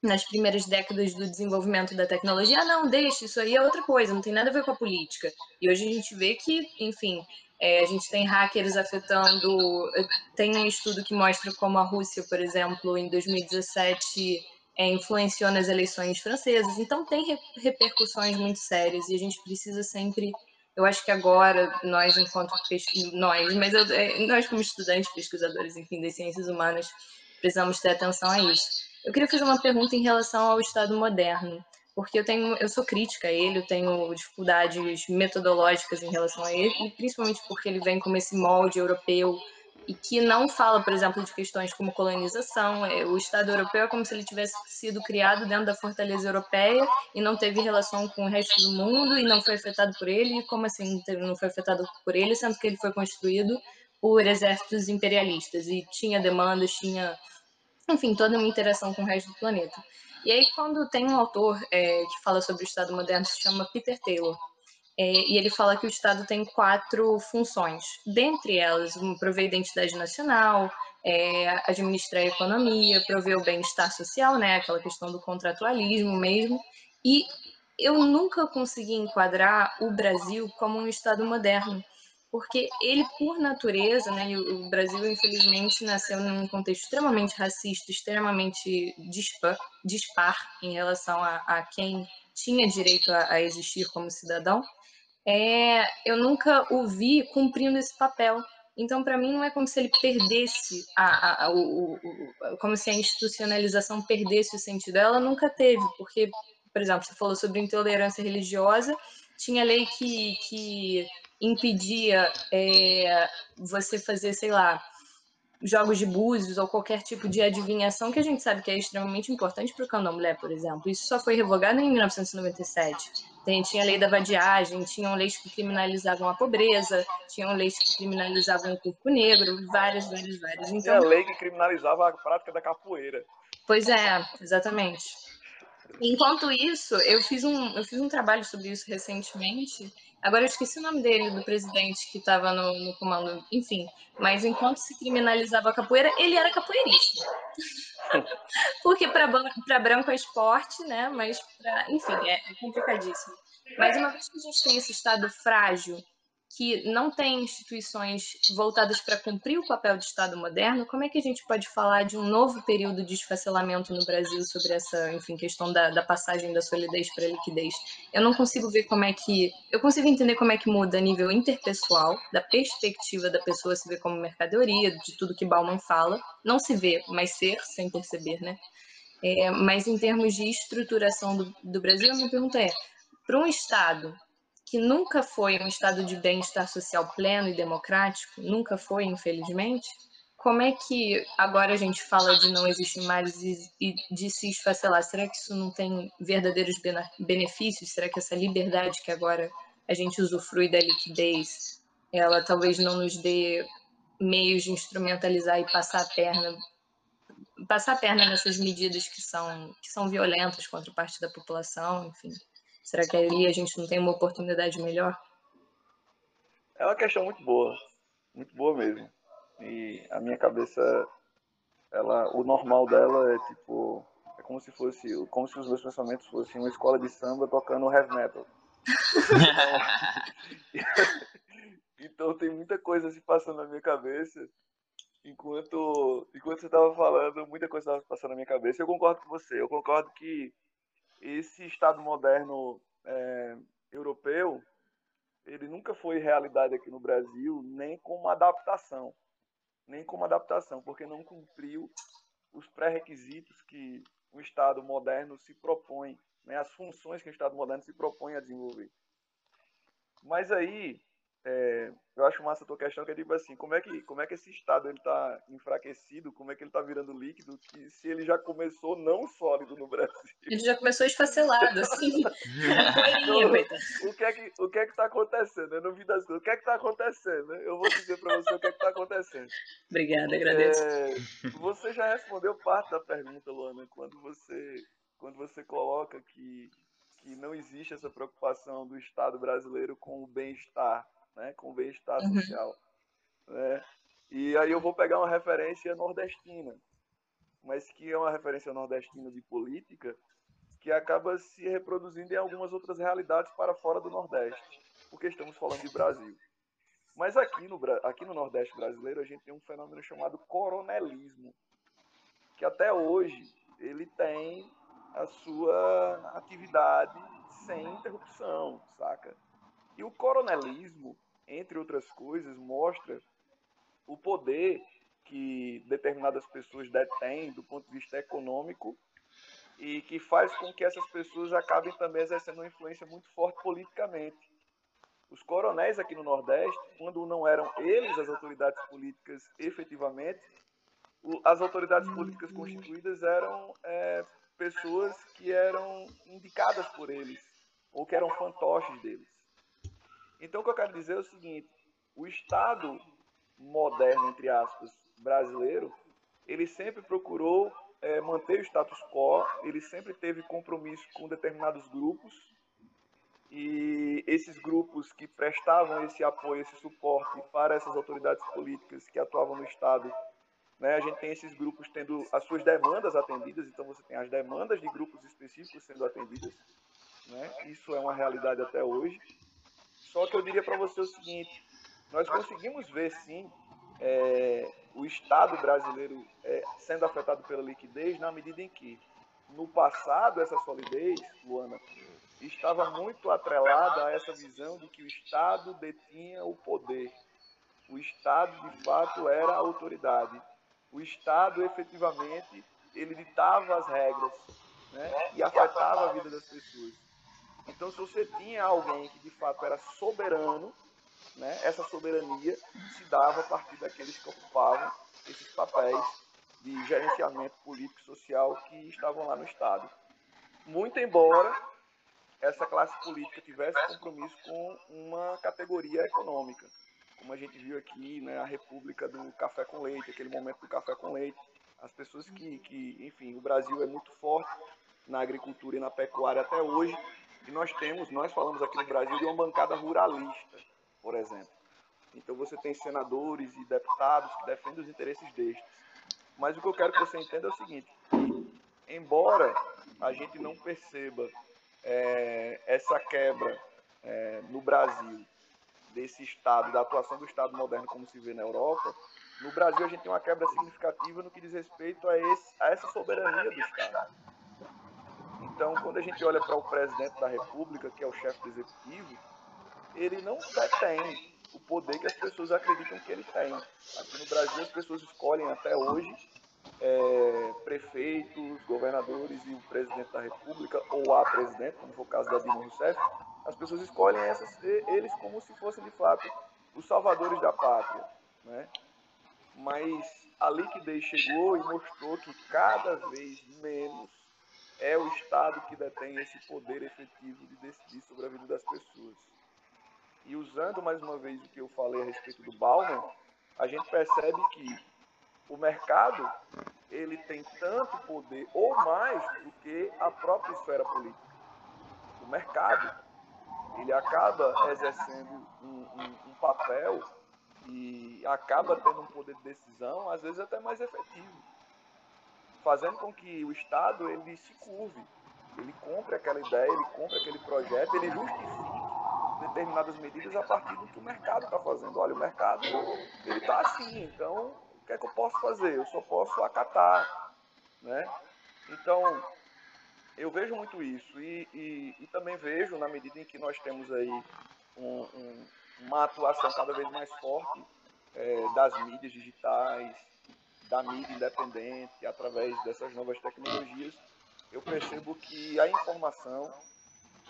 nas primeiras décadas do desenvolvimento da tecnologia. Ah, não, deixa, isso aí é outra coisa, não tem nada a ver com a política. E hoje a gente vê que, enfim, é, a gente tem hackers afetando. Tem um estudo que mostra como a Rússia, por exemplo, em 2017 é, influenciou nas eleições francesas. Então, tem repercussões muito sérias e a gente precisa sempre. Eu acho que agora, nós, enquanto nós, mas eu, é, nós, como estudantes, pesquisadores, enfim, das ciências humanas, precisamos ter atenção a isso. Eu queria fazer uma pergunta em relação ao Estado moderno, porque eu tenho, eu sou crítica a ele, eu tenho dificuldades metodológicas em relação a ele, e principalmente porque ele vem como esse molde europeu e que não fala, por exemplo, de questões como colonização. É, o Estado europeu é como se ele tivesse sido criado dentro da fortaleza europeia e não teve relação com o resto do mundo e não foi afetado por ele. Como assim não foi afetado por ele, sendo que ele foi construído por exércitos imperialistas e tinha demandas, tinha, enfim, toda uma interação com o resto do planeta. E aí, quando tem um autor é, que fala sobre o Estado moderno, se chama Peter Taylor, é, e ele fala que o Estado tem quatro funções, dentre elas, prover identidade nacional, é, administrar a economia, prover o bem-estar social, né, aquela questão do contratualismo mesmo, e eu nunca consegui enquadrar o Brasil como um Estado moderno, porque ele, por natureza, né, o Brasil, infelizmente, nasceu num contexto extremamente racista, extremamente dispar, dispar em relação a, a quem tinha direito a, a existir como cidadão, é, eu nunca o vi cumprindo esse papel. Então, para mim, não é como se ele perdesse, a, a, o, o, como se a institucionalização perdesse o sentido. Ela nunca teve, porque, por exemplo, você falou sobre intolerância religiosa, tinha lei que, que impedia é, você fazer, sei lá, jogos de búzios ou qualquer tipo de adivinhação que a gente sabe que é extremamente importante para o candomblé, por exemplo. Isso só foi revogado em 1997. Tem, tinha a lei da vadiagem, tinham leis que criminalizavam a pobreza, tinham leis que criminalizavam o corpo negro, várias, várias, várias. Então, tinha a lei que criminalizava a prática da capoeira. Pois é, exatamente. Enquanto isso, eu fiz um, eu fiz um trabalho sobre isso recentemente Agora eu esqueci o nome dele, do presidente que estava no, no, comando, enfim. Mas enquanto se criminalizava a capoeira, ele era capoeirista. Porque para branco é esporte, né? Mas, pra, enfim, é, é complicadíssimo. Mas uma vez que a gente tem esse estado frágil que não tem instituições voltadas para cumprir o papel de Estado moderno, como é que a gente pode falar de um novo período de esfacelamento no Brasil sobre essa, enfim, questão da, da passagem da solidez para a liquidez? Eu não consigo ver como é que. Eu consigo entender como é que muda a nível interpessoal, da perspectiva da pessoa se ver como mercadoria, de tudo que Bauman fala. Não se vê, mas ser, sem perceber, né? É, mas em termos de estruturação do, do Brasil, a minha pergunta é: para um Estado que nunca foi um estado de bem-estar social pleno e democrático, nunca foi, infelizmente, como é que agora a gente fala de não existir mais e de se esfacelar? Será que isso não tem verdadeiros benefícios? Será que essa liberdade que agora a gente usufrui da liquidez, ela talvez não nos dê meios de instrumentalizar e passar a perna passar a perna nessas medidas que são que são violentas contra parte da população, enfim. Será que ali a gente não tem uma oportunidade melhor? É uma questão muito boa, muito boa mesmo. E a minha cabeça, ela, o normal dela é tipo, é como se fosse, como se os meus pensamentos fossem uma escola de samba tocando heavy metal. então tem muita coisa se passando na minha cabeça enquanto enquanto você estava falando, muita coisa estava passando na minha cabeça. Eu concordo com você. Eu concordo que esse Estado moderno é, europeu, ele nunca foi realidade aqui no Brasil, nem como adaptação, nem como adaptação, porque não cumpriu os pré-requisitos que o Estado moderno se propõe, né, as funções que o Estado moderno se propõe a desenvolver. Mas aí é, eu acho massa a tua questão, que é tipo assim, como é que, como é que esse estado ele tá enfraquecido, como é que ele tá virando líquido, que se ele já começou não sólido no Brasil. Ele já começou esfacelado, assim. o, que é que, o que é que tá acontecendo? Eu não vi das coisas. O que é que tá acontecendo? Eu vou dizer para você o que é que tá acontecendo. Obrigada, agradeço. É, você já respondeu parte da pergunta, Luana, quando você, quando você coloca que, que não existe essa preocupação do Estado brasileiro com o bem-estar né, com bem-estar uhum. social. Né? E aí eu vou pegar uma referência nordestina, mas que é uma referência nordestina de política que acaba se reproduzindo em algumas outras realidades para fora do Nordeste, porque estamos falando de Brasil. Mas aqui no, aqui no Nordeste brasileiro a gente tem um fenômeno chamado coronelismo, que até hoje ele tem a sua atividade sem interrupção, saca? E o coronelismo entre outras coisas, mostra o poder que determinadas pessoas detêm do ponto de vista econômico e que faz com que essas pessoas acabem também exercendo uma influência muito forte politicamente. Os coronéis aqui no Nordeste, quando não eram eles as autoridades políticas efetivamente, as autoridades políticas constituídas eram é, pessoas que eram indicadas por eles, ou que eram fantoches deles. Então, o que eu quero dizer é o seguinte: o Estado moderno, entre aspas, brasileiro, ele sempre procurou é, manter o status quo, ele sempre teve compromisso com determinados grupos, e esses grupos que prestavam esse apoio, esse suporte para essas autoridades políticas que atuavam no Estado, né, a gente tem esses grupos tendo as suas demandas atendidas, então você tem as demandas de grupos específicos sendo atendidas, né, isso é uma realidade até hoje. Só que eu diria para você o seguinte: nós conseguimos ver sim é, o Estado brasileiro é, sendo afetado pela liquidez na medida em que, no passado, essa solidez, Luana, estava muito atrelada a essa visão de que o Estado detinha o poder. O Estado, de fato, era a autoridade. O Estado, efetivamente, ele ditava as regras né, e afetava a vida das pessoas. Então, se você tinha alguém que de fato era soberano, né, essa soberania se dava a partir daqueles que ocupavam esses papéis de gerenciamento político e social que estavam lá no Estado. Muito embora essa classe política tivesse compromisso com uma categoria econômica, como a gente viu aqui, né, a República do Café com Leite, aquele momento do café com leite, as pessoas que, que enfim, o Brasil é muito forte na agricultura e na pecuária até hoje, e nós temos, nós falamos aqui no Brasil de uma bancada ruralista, por exemplo. Então você tem senadores e deputados que defendem os interesses destes. Mas o que eu quero que você entenda é o seguinte, que, embora a gente não perceba é, essa quebra é, no Brasil desse Estado, da atuação do Estado moderno como se vê na Europa, no Brasil a gente tem uma quebra significativa no que diz respeito a, esse, a essa soberania do Estado. Então, quando a gente olha para o presidente da República, que é o chefe do executivo, ele não detém o poder que as pessoas acreditam que ele tem. Aqui no Brasil, as pessoas escolhem até hoje é, prefeitos, governadores e o presidente da República, ou a presidente, como foi o caso da Dilma Rousseff, as pessoas escolhem essas, eles como se fossem, de fato, os salvadores da pátria. Né? Mas a liquidez chegou e mostrou que cada vez menos é o Estado que detém esse poder efetivo de decidir sobre a vida das pessoas. E usando mais uma vez o que eu falei a respeito do Bauman, a gente percebe que o mercado ele tem tanto poder ou mais do que a própria esfera política. O mercado ele acaba exercendo um, um, um papel e acaba tendo um poder de decisão, às vezes até mais efetivo fazendo com que o Estado ele se curve, ele compre aquela ideia, ele compre aquele projeto, ele justifique determinadas medidas a partir do que o mercado está fazendo. Olha, o mercado ele está assim, então o que é que eu posso fazer? Eu só posso acatar, né? Então eu vejo muito isso e, e, e também vejo na medida em que nós temos aí um, um, uma atuação cada vez mais forte é, das mídias digitais, da mídia independente, através dessas novas tecnologias, eu percebo que a informação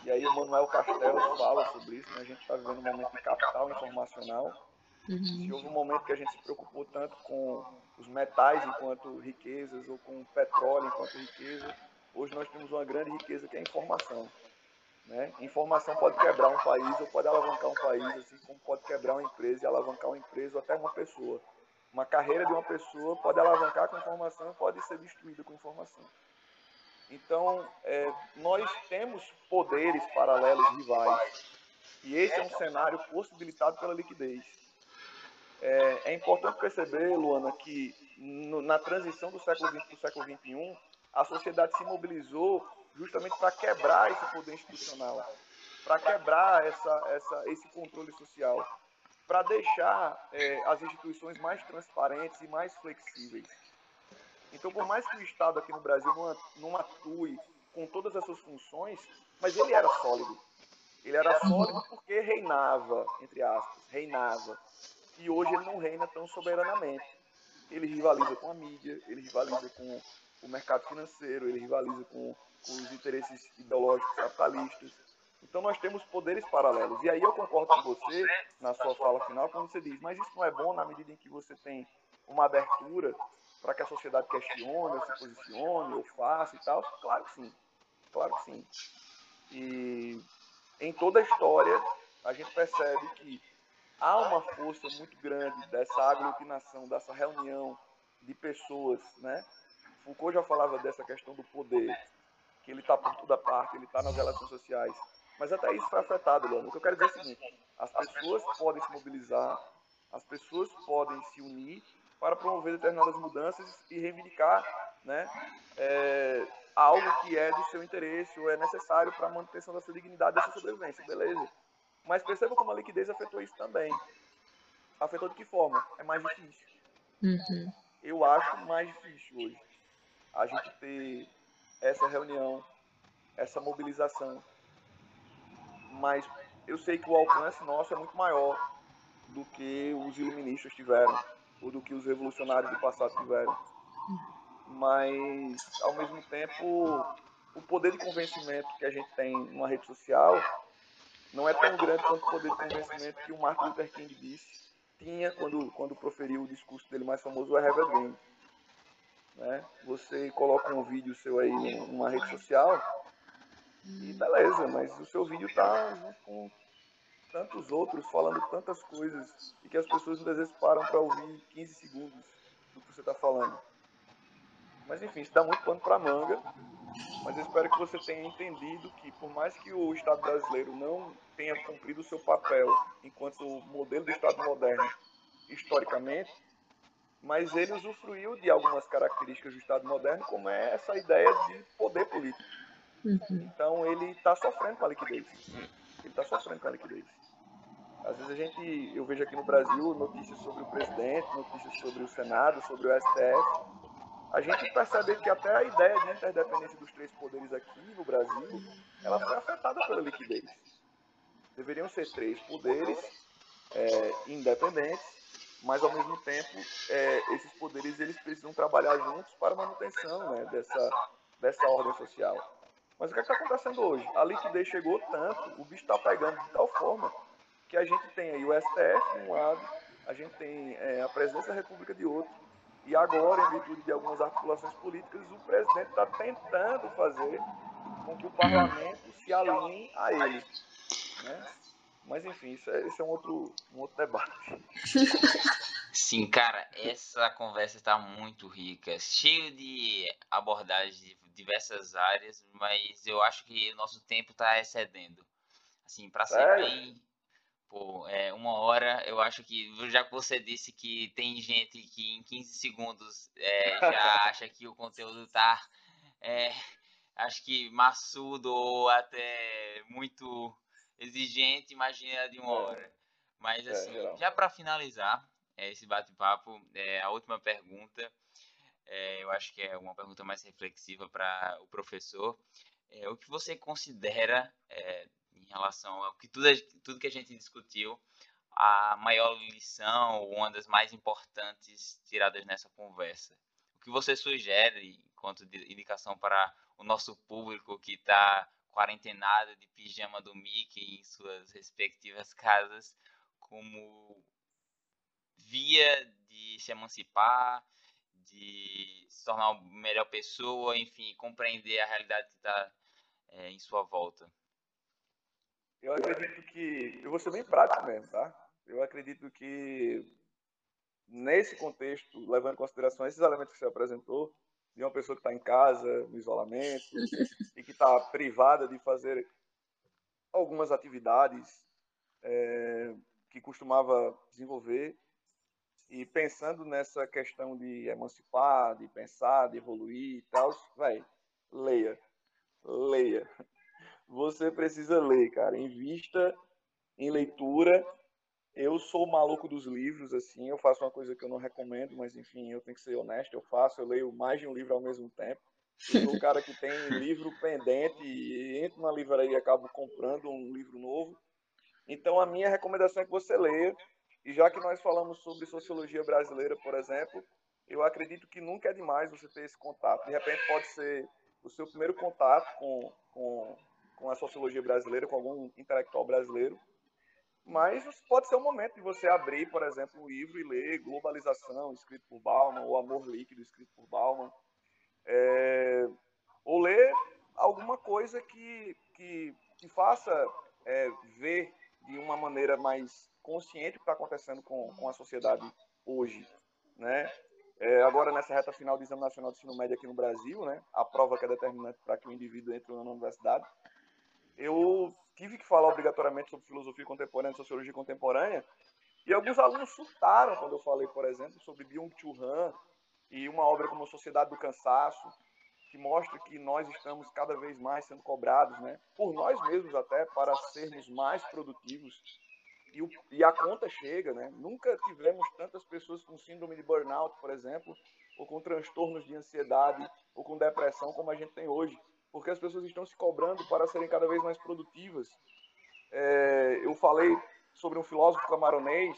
E aí o Manuel Castells fala sobre isso, né? a gente está vivendo um momento de capital informacional. Uhum. Se houve um momento que a gente se preocupou tanto com os metais enquanto riquezas ou com o petróleo enquanto riqueza, hoje nós temos uma grande riqueza que é a informação. Né? Informação pode quebrar um país ou pode alavancar um país, assim como pode quebrar uma empresa e alavancar uma empresa ou até uma pessoa. Uma carreira de uma pessoa pode alavancar com informação, pode ser destruída com informação. Então, é, nós temos poderes paralelos rivais. E esse é um cenário possibilitado pela liquidez. É, é importante perceber, Luana, que no, na transição do século XX para o século XXI, a sociedade se mobilizou justamente para quebrar esse poder institucional, para quebrar essa, essa, esse controle social, para deixar é, as instituições mais transparentes e mais flexíveis. Então, por mais que o Estado aqui no Brasil não, atue com todas as suas funções, mas ele era sólido. Ele era sólido porque reinava, entre aspas, reinava. E hoje ele não reina tão soberanamente. Ele rivaliza com a mídia, ele rivaliza com o mercado financeiro, ele rivaliza com, com os interesses ideológicos capitalistas. Então nós temos poderes paralelos. E aí eu concordo com você na sua fala final quando você diz, mas isso não é bom na medida em que você tem uma abertura para que a sociedade questione, ou se posicione, ou faça e tal? Claro que sim. Claro que sim. E em toda a história, a gente percebe que há uma força muito grande dessa aglutinação, dessa reunião de pessoas, né? Foucault já falava dessa questão do poder, que ele está por toda parte, ele está nas relações sociais. Mas até isso foi afetado, Luana. O que eu quero dizer é o seguinte: as pessoas podem se mobilizar, as pessoas podem se unir para promover determinadas mudanças e reivindicar né, é, algo que é do seu interesse ou é necessário para a manutenção da sua dignidade e da sua sobrevivência. Beleza. Mas perceba como a liquidez afetou isso também. Afetou de que forma? É mais difícil. Uhum. Eu acho mais difícil hoje a gente ter essa reunião, essa mobilização. Mas eu sei que o alcance nosso é muito maior do que os iluministas tiveram ou do que os revolucionários do passado tiveram. Mas, ao mesmo tempo, o poder de convencimento que a gente tem numa rede social não é tão grande quanto o poder de convencimento que o Martin Luther King disse tinha quando, quando proferiu o discurso dele mais famoso, o I a. Né? Você coloca um vídeo seu aí numa rede social e beleza, mas o seu vídeo está junto com tantos outros falando tantas coisas e que as pessoas muitas vezes param para ouvir 15 segundos do que você está falando. Mas enfim, isso dá muito pano para manga. Mas eu espero que você tenha entendido que, por mais que o Estado brasileiro não tenha cumprido o seu papel enquanto modelo do Estado moderno historicamente, mas ele usufruiu de algumas características do Estado moderno, como é essa ideia de poder político. Uhum. Então ele está sofrendo com a liquidez. Ele está sofrendo com a liquidez. Às vezes a gente, eu vejo aqui no Brasil notícias sobre o presidente, notícias sobre o Senado, sobre o STF. A gente percebe que até a ideia de interdependência dos três poderes aqui no Brasil, ela foi afetada pela liquidez. Deveriam ser três poderes é, independentes, mas ao mesmo tempo é, esses poderes eles precisam trabalhar juntos para a manutenção né, dessa, dessa ordem social. Mas o que é está acontecendo hoje? A liquidez chegou tanto, o bicho está pegando de tal forma que a gente tem aí o STF de um lado, a gente tem é, a presidência da República de outro, e agora, em virtude de algumas articulações políticas, o presidente está tentando fazer com que o parlamento se alinhe a ele. Né? Mas enfim, isso é, isso é um, outro, um outro debate. Sim, cara, essa conversa está muito rica, cheio de abordagens diversas áreas, mas eu acho que o nosso tempo está excedendo. Assim, para ser bem Pô, é, uma hora, eu acho que, já que você disse que tem gente que em 15 segundos é, já acha que o conteúdo tá, é, acho que maçudo ou até muito exigente, imagina de uma é. hora. Mas, é, assim, já para finalizar é, esse bate-papo, a última pergunta, eu acho que é uma pergunta mais reflexiva para o professor. o que você considera em relação ao que tudo, tudo que a gente discutiu, a maior lição, uma das mais importantes tiradas nessa conversa. O que você sugere enquanto indicação para o nosso público que está quarentenada de pijama do Mickey em suas respectivas casas como via de se emancipar, de se tornar uma melhor pessoa, enfim, compreender a realidade que está é, em sua volta? Eu acredito que. Eu vou ser bem prático mesmo, tá? Eu acredito que nesse contexto, levando em consideração esses elementos que você apresentou, de uma pessoa que está em casa, no isolamento, e que está privada de fazer algumas atividades é, que costumava desenvolver, e pensando nessa questão de emancipar, de pensar, de evoluir e tal, vai, leia, leia. Você precisa ler, cara. Invista em leitura eu sou o maluco dos livros, assim, eu faço uma coisa que eu não recomendo, mas enfim, eu tenho que ser honesto, eu faço, eu leio mais de um livro ao mesmo tempo. Eu sou o cara que tem livro pendente e entro na livraria e acabo comprando um livro novo. Então a minha recomendação é que você leia. E já que nós falamos sobre sociologia brasileira, por exemplo, eu acredito que nunca é demais você ter esse contato. De repente pode ser o seu primeiro contato com, com, com a sociologia brasileira, com algum intelectual brasileiro. Mas pode ser um momento de você abrir, por exemplo, um livro e ler Globalização, escrito por Bauman, ou Amor Líquido, escrito por Bauman. É, ou ler alguma coisa que, que, que faça é, ver de uma maneira mais consciente o que está acontecendo com, com a sociedade hoje. Né? É, agora, nessa reta final do Exame Nacional de Ensino Médio aqui no Brasil, né, a prova que é determinante para que o indivíduo entre na universidade, eu tive que falar obrigatoriamente sobre filosofia contemporânea, sociologia contemporânea, e alguns alunos surtaram quando eu falei, por exemplo, sobre Byung-Chul Han e uma obra como Sociedade do Cansaço, que mostra que nós estamos cada vez mais sendo cobrados, né, por nós mesmos até, para sermos mais produtivos. E, o, e a conta chega, né? Nunca tivemos tantas pessoas com síndrome de burnout, por exemplo, ou com transtornos de ansiedade, ou com depressão, como a gente tem hoje porque as pessoas estão se cobrando para serem cada vez mais produtivas. É, eu falei sobre um filósofo camaronês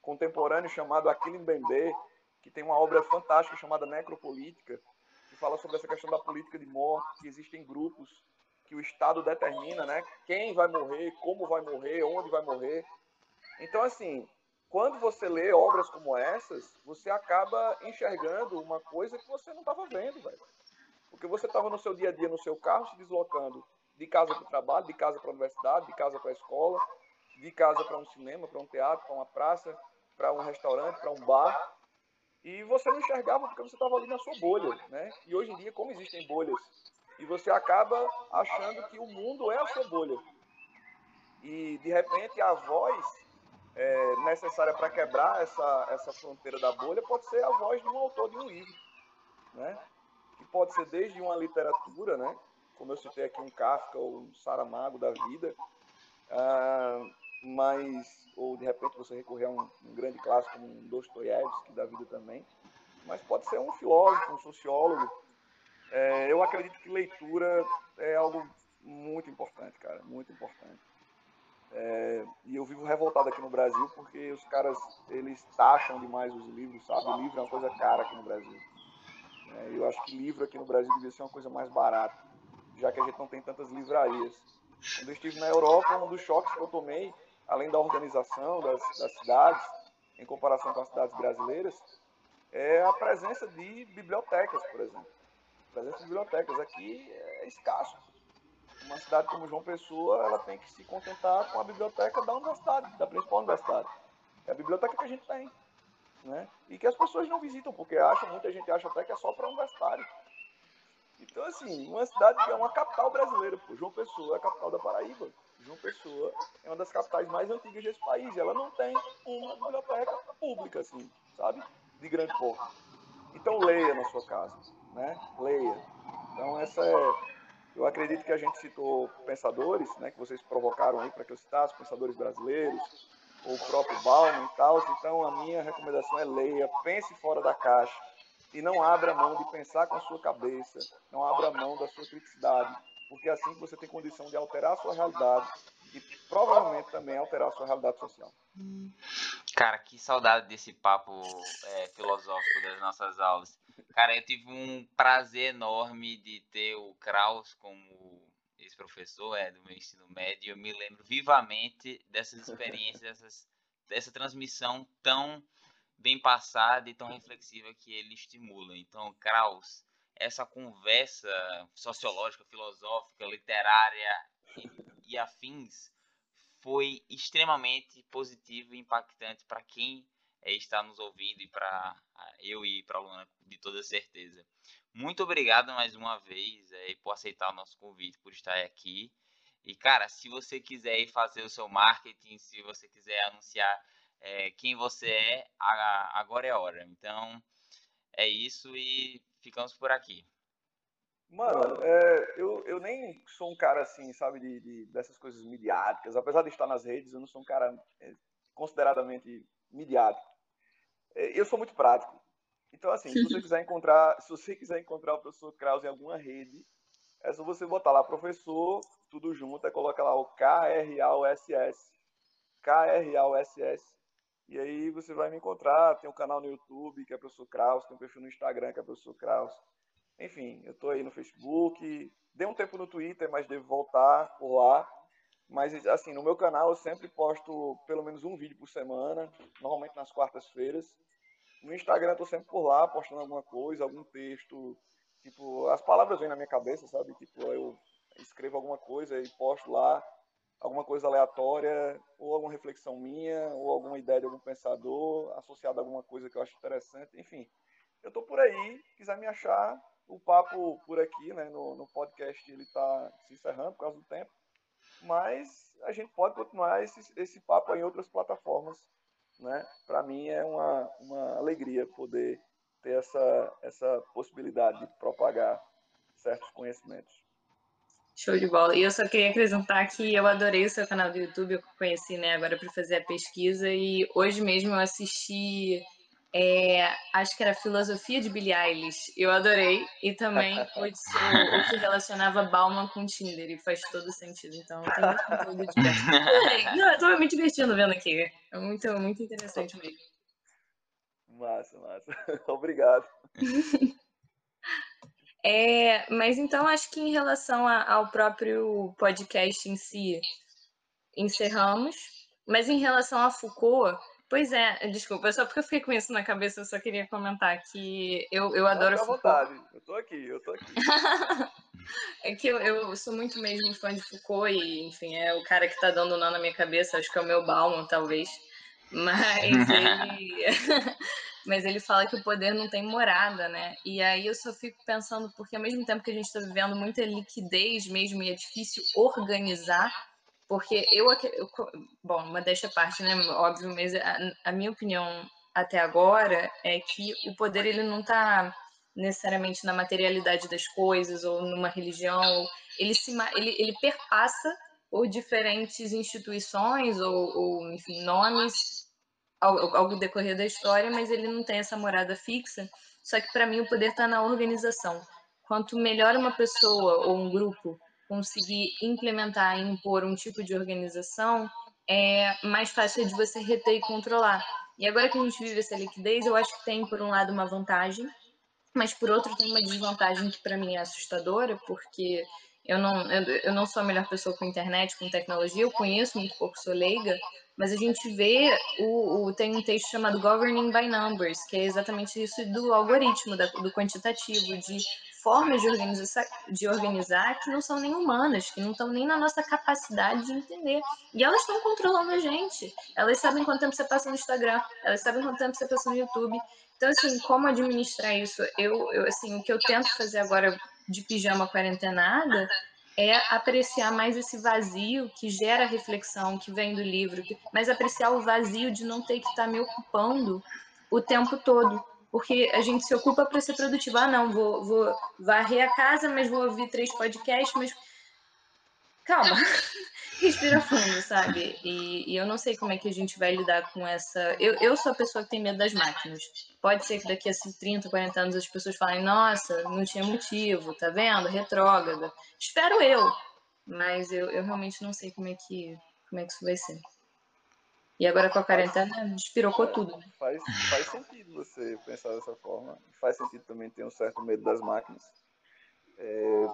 contemporâneo chamado Aquilin Bembe, que tem uma obra fantástica chamada Necropolítica, que fala sobre essa questão da política de morte, que existem grupos que o Estado determina, né, quem vai morrer, como vai morrer, onde vai morrer. Então, assim, quando você lê obras como essas, você acaba enxergando uma coisa que você não estava vendo, velho. Porque você estava no seu dia a dia, no seu carro, se deslocando de casa para o trabalho, de casa para a universidade, de casa para a escola, de casa para um cinema, para um teatro, para uma praça, para um restaurante, para um bar. E você não enxergava porque você estava ali na sua bolha, né? E hoje em dia, como existem bolhas, e você acaba achando que o mundo é a sua bolha. E, de repente, a voz é, necessária para quebrar essa, essa fronteira da bolha pode ser a voz de um autor de um livro, né? que pode ser desde uma literatura, né? como eu citei aqui um Kafka ou um Saramago da vida, uh, mas ou de repente você recorrer a um, um grande clássico como um Dostoiévski da vida também, mas pode ser um filósofo, um sociólogo. É, eu acredito que leitura é algo muito importante, cara, muito importante. É, e eu vivo revoltado aqui no Brasil porque os caras eles taxam demais os livros, sabe? O livro é uma coisa cara aqui no Brasil. É, eu acho que livro aqui no Brasil devia ser uma coisa mais barata, já que a gente não tem tantas livrarias. Quando eu estive na Europa, um dos choques que eu tomei, além da organização das, das cidades, em comparação com as cidades brasileiras, é a presença de bibliotecas, por exemplo. A presença de bibliotecas aqui é escasso. Uma cidade como João Pessoa, ela tem que se contentar com a biblioteca da universidade, da principal universidade. É a biblioteca que a gente tem né? E que as pessoas não visitam, porque acham, muita gente acha até que é só para universitário. Então, assim, uma cidade que é uma capital brasileira, pô. João Pessoa é a capital da Paraíba. João Pessoa é uma das capitais mais antigas desse país. Ela não tem uma biblioteca pública, assim, sabe? De grande porte. Então, leia na sua casa, né? Leia. Então, essa é. Eu acredito que a gente citou pensadores, né? Que vocês provocaram aí para que eu citasse, pensadores brasileiros, o próprio Bauman e tal. Então, a minha recomendação é leia, pense fora da caixa e não abra mão de pensar com a sua cabeça, não abra mão da sua criticidade, porque é assim você tem condição de alterar a sua realidade e provavelmente também alterar a sua realidade social. Cara, que saudade desse papo é, filosófico das nossas aulas. Cara, eu tive um prazer enorme de ter o Kraus como ex-professor, é do meu ensino médio, eu me lembro vivamente dessas experiências, dessas, dessa transmissão tão bem passada e tão reflexiva que ele estimula. Então, Kraus, essa conversa sociológica, filosófica, literária e, e afins foi extremamente positivo e impactante para quem é, está nos ouvindo e para eu e para a Luana, de toda certeza. Muito obrigado mais uma vez é, por aceitar o nosso convite, por estar aqui. E, cara, se você quiser fazer o seu marketing, se você quiser anunciar é, quem você é, agora é a hora. Então, é isso e ficamos por aqui. Mano, é, eu, eu nem sou um cara assim, sabe, de, de, dessas coisas midiáticas. Apesar de estar nas redes, eu não sou um cara é, consideradamente midiático. É, eu sou muito prático. Então, assim, se você quiser encontrar, se você quiser encontrar o professor Kraus em alguma rede, é só você botar lá professor, tudo junto, e coloca lá o K-R-A-U-S-S. K-R-A-U-S-S. E aí você vai me encontrar. Tem um canal no YouTube, que é professor Kraus, tem um perfil no Instagram, que é professor Kraus. Enfim, eu tô aí no Facebook. Dei um tempo no Twitter, mas devo voltar por lá. Mas, assim, no meu canal eu sempre posto pelo menos um vídeo por semana, normalmente nas quartas-feiras. No Instagram eu tô sempre por lá, postando alguma coisa, algum texto. Tipo, as palavras vêm na minha cabeça, sabe? Tipo, eu escrevo alguma coisa e posto lá alguma coisa aleatória, ou alguma reflexão minha, ou alguma ideia de algum pensador, associada a alguma coisa que eu acho interessante. Enfim, eu tô por aí, quiser me achar, o papo por aqui, né, no, no podcast, ele está se encerrando por causa do tempo, mas a gente pode continuar esse, esse papo em outras plataformas, né? Para mim é uma, uma alegria poder ter essa, essa possibilidade de propagar certos conhecimentos. Show de bola. E eu só queria acrescentar que eu adorei o seu canal do YouTube, eu conheci, né, agora para fazer a pesquisa, e hoje mesmo eu assisti é, acho que era Filosofia de Billie Eilish. Eu adorei. E também o, que relacionava Bauman com Tinder. E faz todo sentido. Então, tem muito conteúdo. Não, eu tô me divertindo vendo aqui. É muito, muito interessante mesmo. Massa, massa. Obrigado. É, mas então, acho que em relação a, ao próprio podcast em si, encerramos. Mas em relação a Foucault Pois é, desculpa, só porque eu fiquei com isso na cabeça, eu só queria comentar que eu, eu adoro Foucault. vontade, eu tô aqui, eu tô aqui. é que eu, eu sou muito mesmo fã de Foucault e, enfim, é o cara que tá dando nó na minha cabeça, acho que é o meu Bauman, talvez. Mas ele, mas ele fala que o poder não tem morada, né? E aí eu só fico pensando, porque ao mesmo tempo que a gente está vivendo muita liquidez mesmo e é difícil organizar, porque eu, eu bom, uma desta parte, né, óbvio, mas a, a, minha opinião até agora é que o poder ele não está necessariamente na materialidade das coisas ou numa religião, ele se ele, ele perpassa por diferentes instituições ou, ou enfim, nomes ao, ao decorrer da história, mas ele não tem essa morada fixa. Só que para mim o poder está na organização. Quanto melhor uma pessoa ou um grupo conseguir implementar e impor um tipo de organização, é mais fácil de você reter e controlar. E agora que a gente vive essa liquidez, eu acho que tem, por um lado, uma vantagem, mas por outro tem uma desvantagem que para mim é assustadora, porque eu não, eu, eu, não sou a melhor pessoa com internet, com tecnologia, eu conheço muito pouco, sou leiga, mas a gente vê, o, o, tem um texto chamado Governing by Numbers, que é exatamente isso do algoritmo, da, do quantitativo, de formas de organizar, de organizar que não são nem humanas, que não estão nem na nossa capacidade de entender. E elas estão controlando a gente. Elas sabem quanto tempo você passa no Instagram, elas sabem quanto tempo você passa no YouTube. Então, assim, como administrar isso? Eu, eu assim, o que eu tento fazer agora de pijama quarentenada é apreciar mais esse vazio que gera reflexão, que vem do livro, que, mas apreciar o vazio de não ter que estar tá me ocupando o tempo todo porque a gente se ocupa para ser produtivo. Ah, não, vou, vou varrer a casa, mas vou ouvir três podcasts, mas. Calma, respira fundo, sabe? E, e, eu não sei como é que a gente vai lidar com essa. Eu, eu sou a pessoa que tem medo das máquinas. Pode ser que daqui a 30, 40 anos as pessoas falem, nossa, não tinha motivo, tá vendo? Retrógrada. Espero eu. Mas eu, eu realmente não sei como é que, como é que isso vai ser. E agora com a quarentena despirocou tudo. Faz, faz sentido você pensar dessa forma. Faz sentido também ter um certo medo das máquinas. É,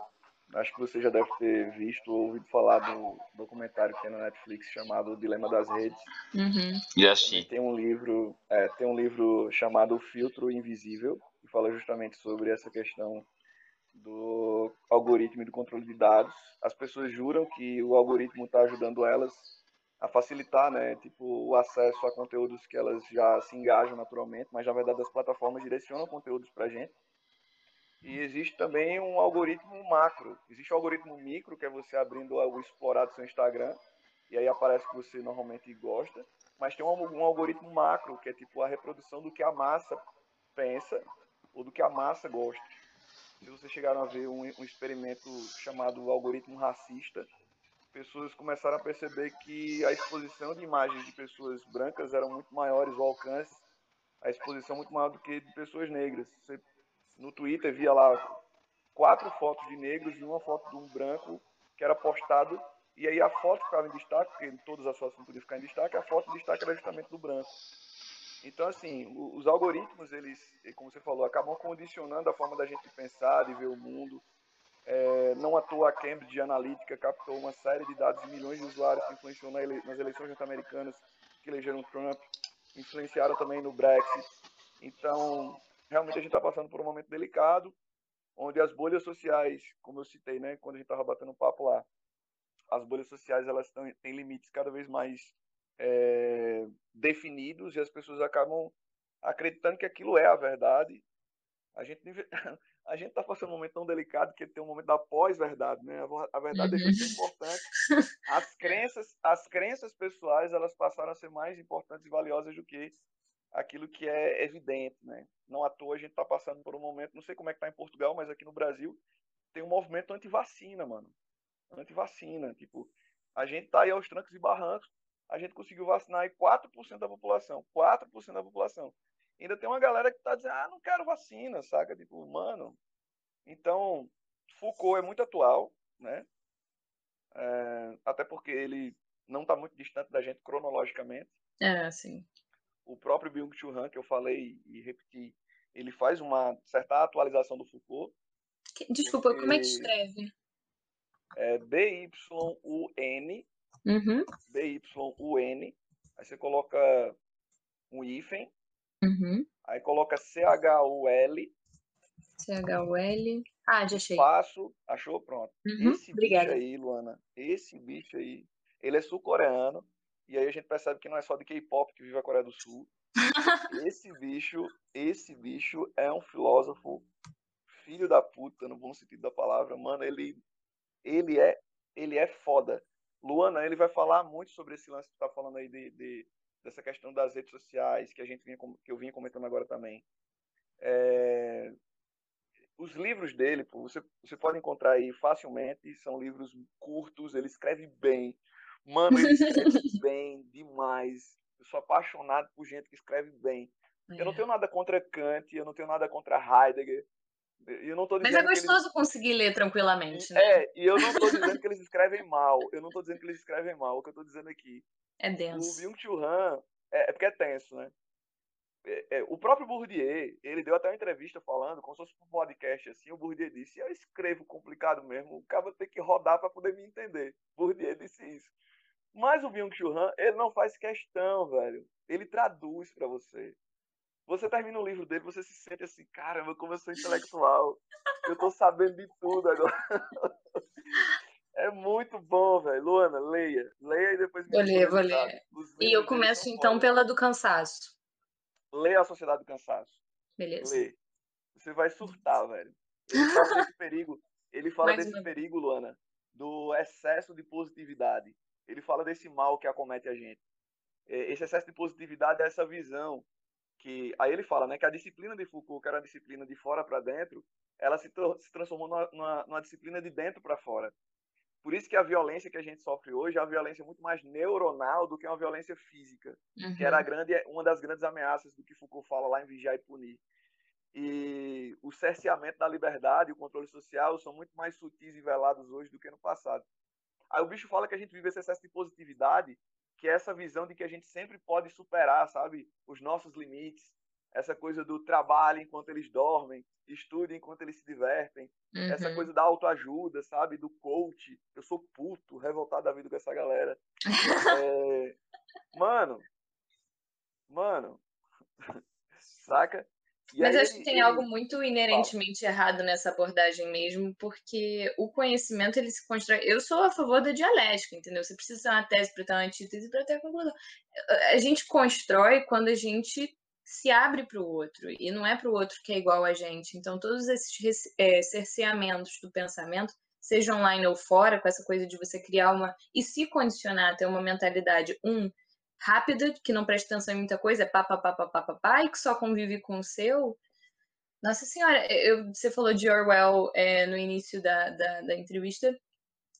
Acho que você já deve ter visto ou ouvido falar do documentário que tem na Netflix chamado O Dilema das Redes. Uhum. E assisti. Tem um livro, é, tem um livro chamado O Filtro Invisível, que fala justamente sobre essa questão do algoritmo e do controle de dados. As pessoas juram que o algoritmo está ajudando elas a facilitar, né, tipo, o acesso a conteúdos que elas já se engajam naturalmente, mas na verdade as plataformas direcionam conteúdos para a gente. E existe também um algoritmo macro. Existe o algoritmo micro, que é você abrindo o explorar do seu Instagram, e aí aparece que você normalmente gosta. Mas tem um, um algoritmo macro, que é tipo a reprodução do que a massa pensa ou do que a massa gosta. Se vocês chegaram a ver um, um experimento chamado algoritmo racista, pessoas começaram a perceber que a exposição de imagens de pessoas brancas eram muito maiores, o alcance, a exposição muito maior do que de pessoas negras. Você, no Twitter via lá quatro fotos de negros e uma foto de um branco que era postado, e aí a foto ficava em destaque, porque todas as fotos não podiam ficar em destaque, a foto em destaque era justamente do branco. Então, assim, os algoritmos, eles, como você falou, acabam condicionando a forma da gente pensar, de ver o mundo, é, não à toa a Cambridge Analytica captou uma série de dados de milhões de usuários que influenciou na ele, nas eleições norte-americanas que elegeram Trump, influenciaram também no Brexit. Então, realmente a gente está passando por um momento delicado, onde as bolhas sociais, como eu citei, né, quando a gente estava batendo papo lá, as bolhas sociais elas tão, têm limites cada vez mais é, definidos e as pessoas acabam acreditando que aquilo é a verdade. A gente a gente está passando um momento tão delicado que tem um momento da pós-verdade, né? A verdade uhum. é que é importante. As crenças, as crenças pessoais, elas passaram a ser mais importantes e valiosas do que aquilo que é evidente, né? Não à toa a gente está passando por um momento, não sei como é que está em Portugal, mas aqui no Brasil tem um movimento anti-vacina, mano. Anti-vacina, tipo, a gente está aí aos trancos e barrancos, a gente conseguiu vacinar aí 4% da população, 4% da população ainda tem uma galera que está dizendo, ah, não quero vacina, saca? Tipo, mano. Então, Foucault é muito atual, né? É, até porque ele não está muito distante da gente cronologicamente. É, sim. O próprio Byung-Chul Han, que eu falei e repeti, ele faz uma certa atualização do Foucault. Desculpa, porque... como é que escreve? É B-Y-U-N. Uhum. B-Y-U-N. Aí você coloca um hífen, Uhum. Aí coloca C-H-U-L. C-H-U-L. Ah, já achei. Espaço, achou? Pronto. Uhum. Esse Obrigada. bicho aí, Luana, esse bicho aí, ele é sul-coreano. E aí a gente percebe que não é só de K-pop que vive a Coreia do Sul. esse bicho, esse bicho é um filósofo filho da puta, no bom sentido da palavra. Mano, ele, ele é, ele é foda. Luana, ele vai falar muito sobre esse lance que tu tá falando aí de, de dessa questão das redes sociais que a gente vinha, que eu vinha comentando agora também. É, os livros dele, você, você pode encontrar aí facilmente, são livros curtos, ele escreve bem. Mano, ele escreve bem demais. Eu sou apaixonado por gente que escreve bem. É. Eu não é. tenho nada contra Kant, eu não tenho nada contra Heidegger. Eu não tô Mas é gostoso eles... conseguir ler tranquilamente, né? É, e eu não estou dizendo que eles escrevem mal. Eu não estou dizendo que eles escrevem mal. O que eu estou dizendo aqui é denso. O Byung-Chul Han é, é, porque é tenso, né? É, é, o próprio Bourdieu, ele deu até uma entrevista falando, como se fosse um podcast assim, o Bourdieu disse, eu escrevo complicado mesmo, o cara tem que rodar para poder me entender. Bourdieu disse isso. Mas o Byung-Chul Han, ele não faz questão, velho. Ele traduz para você. Você termina o livro dele, você se sente assim, caramba, como eu sou intelectual. Eu tô sabendo de tudo agora. É muito bom, velho. Luana, leia. Leia e depois me Vou ler, vou ler. E eu começo então pela do cansaço. Leia a Sociedade do Cansaço. Beleza. Lê. Você vai surtar, velho. Ele fala desse perigo. Ele fala Mais desse uma... perigo, Luana, do excesso de positividade. Ele fala desse mal que acomete a gente. É, esse excesso de positividade é essa visão que aí ele fala, né, que a disciplina de Foucault, que era a disciplina de fora para dentro, ela se, se transformou numa, numa, numa disciplina de dentro para fora. Por isso que a violência que a gente sofre hoje é uma violência muito mais neuronal do que uma violência física, uhum. que era uhum. grande, uma das grandes ameaças do que Foucault fala lá em Vigiar e Punir. E o cerceamento da liberdade e o controle social são muito mais sutis e velados hoje do que no passado. Aí o bicho fala que a gente vive esse excesso de positividade, que é essa visão de que a gente sempre pode superar, sabe, os nossos limites. Essa coisa do trabalho enquanto eles dormem, estude enquanto eles se divertem, uhum. essa coisa da autoajuda, sabe? Do coach. Eu sou puto, revoltado da vida com essa galera. é... Mano, mano, saca? E Mas acho que tem ele... algo muito inerentemente Fala. errado nessa abordagem mesmo, porque o conhecimento ele se constrói. Eu sou a favor da dialética, entendeu? Você precisa ter uma tese para ter uma antítese para ter a conclusão. A gente constrói quando a gente se abre para o outro e não é para o outro que é igual a gente. Então, todos esses é, cerceamentos do pensamento, seja online ou fora, com essa coisa de você criar uma e se condicionar a ter uma mentalidade, um, rápida, que não presta atenção em muita coisa, é pá, pá, pá, pá, pá, pá, pá, e que só convive com o seu. Nossa Senhora, eu, você falou de Orwell é, no início da, da, da entrevista.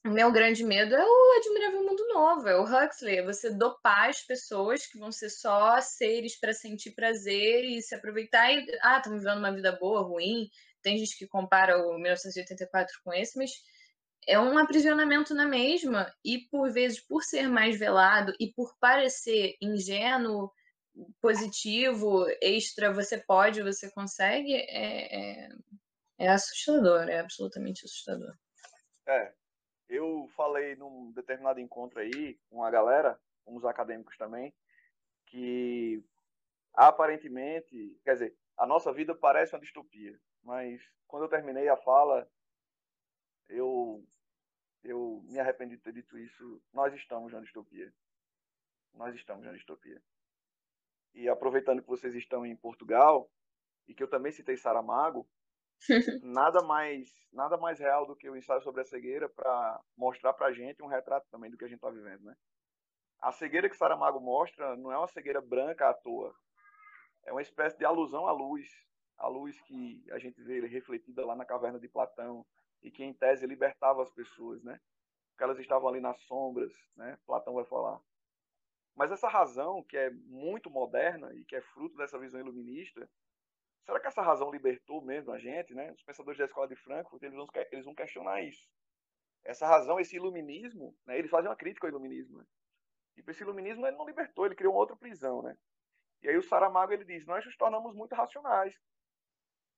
Meu grande medo é o Admirável Mundo Novo, é o Huxley, é você dopar as pessoas que vão ser só seres para sentir prazer e se aproveitar e, ah, estão vivendo uma vida boa, ruim. Tem gente que compara o 1984 com esse, mas é um aprisionamento na mesma, e por vezes, por ser mais velado e por parecer ingênuo, positivo, extra, você pode, você consegue, é, é, é assustador, é absolutamente assustador. É, eu falei num determinado encontro aí com a galera, os acadêmicos também, que aparentemente, quer dizer, a nossa vida parece uma distopia, mas quando eu terminei a fala, eu, eu me arrependi de ter dito isso. Nós estamos na distopia. Nós estamos na distopia. E aproveitando que vocês estão em Portugal, e que eu também citei Saramago, nada mais nada mais real do que o ensaio sobre a cegueira para mostrar para a gente um retrato também do que a gente está vivendo, né? A cegueira que Saramago mostra não é uma cegueira branca à toa, é uma espécie de alusão à luz, a luz que a gente vê refletida lá na caverna de Platão, e que em tese libertava as pessoas, né? Porque elas estavam ali nas sombras, né? Platão vai falar. Mas essa razão, que é muito moderna e que é fruto dessa visão iluminista, será que essa razão libertou mesmo a gente, né? Os pensadores da escola de Frankfurt, eles vão, eles vão questionar isso. Essa razão, esse iluminismo, né? Eles fazem uma crítica ao iluminismo, né? E esse iluminismo ele não libertou, ele criou uma outra prisão, né? E aí o Saramago ele diz: nós nos tornamos muito racionais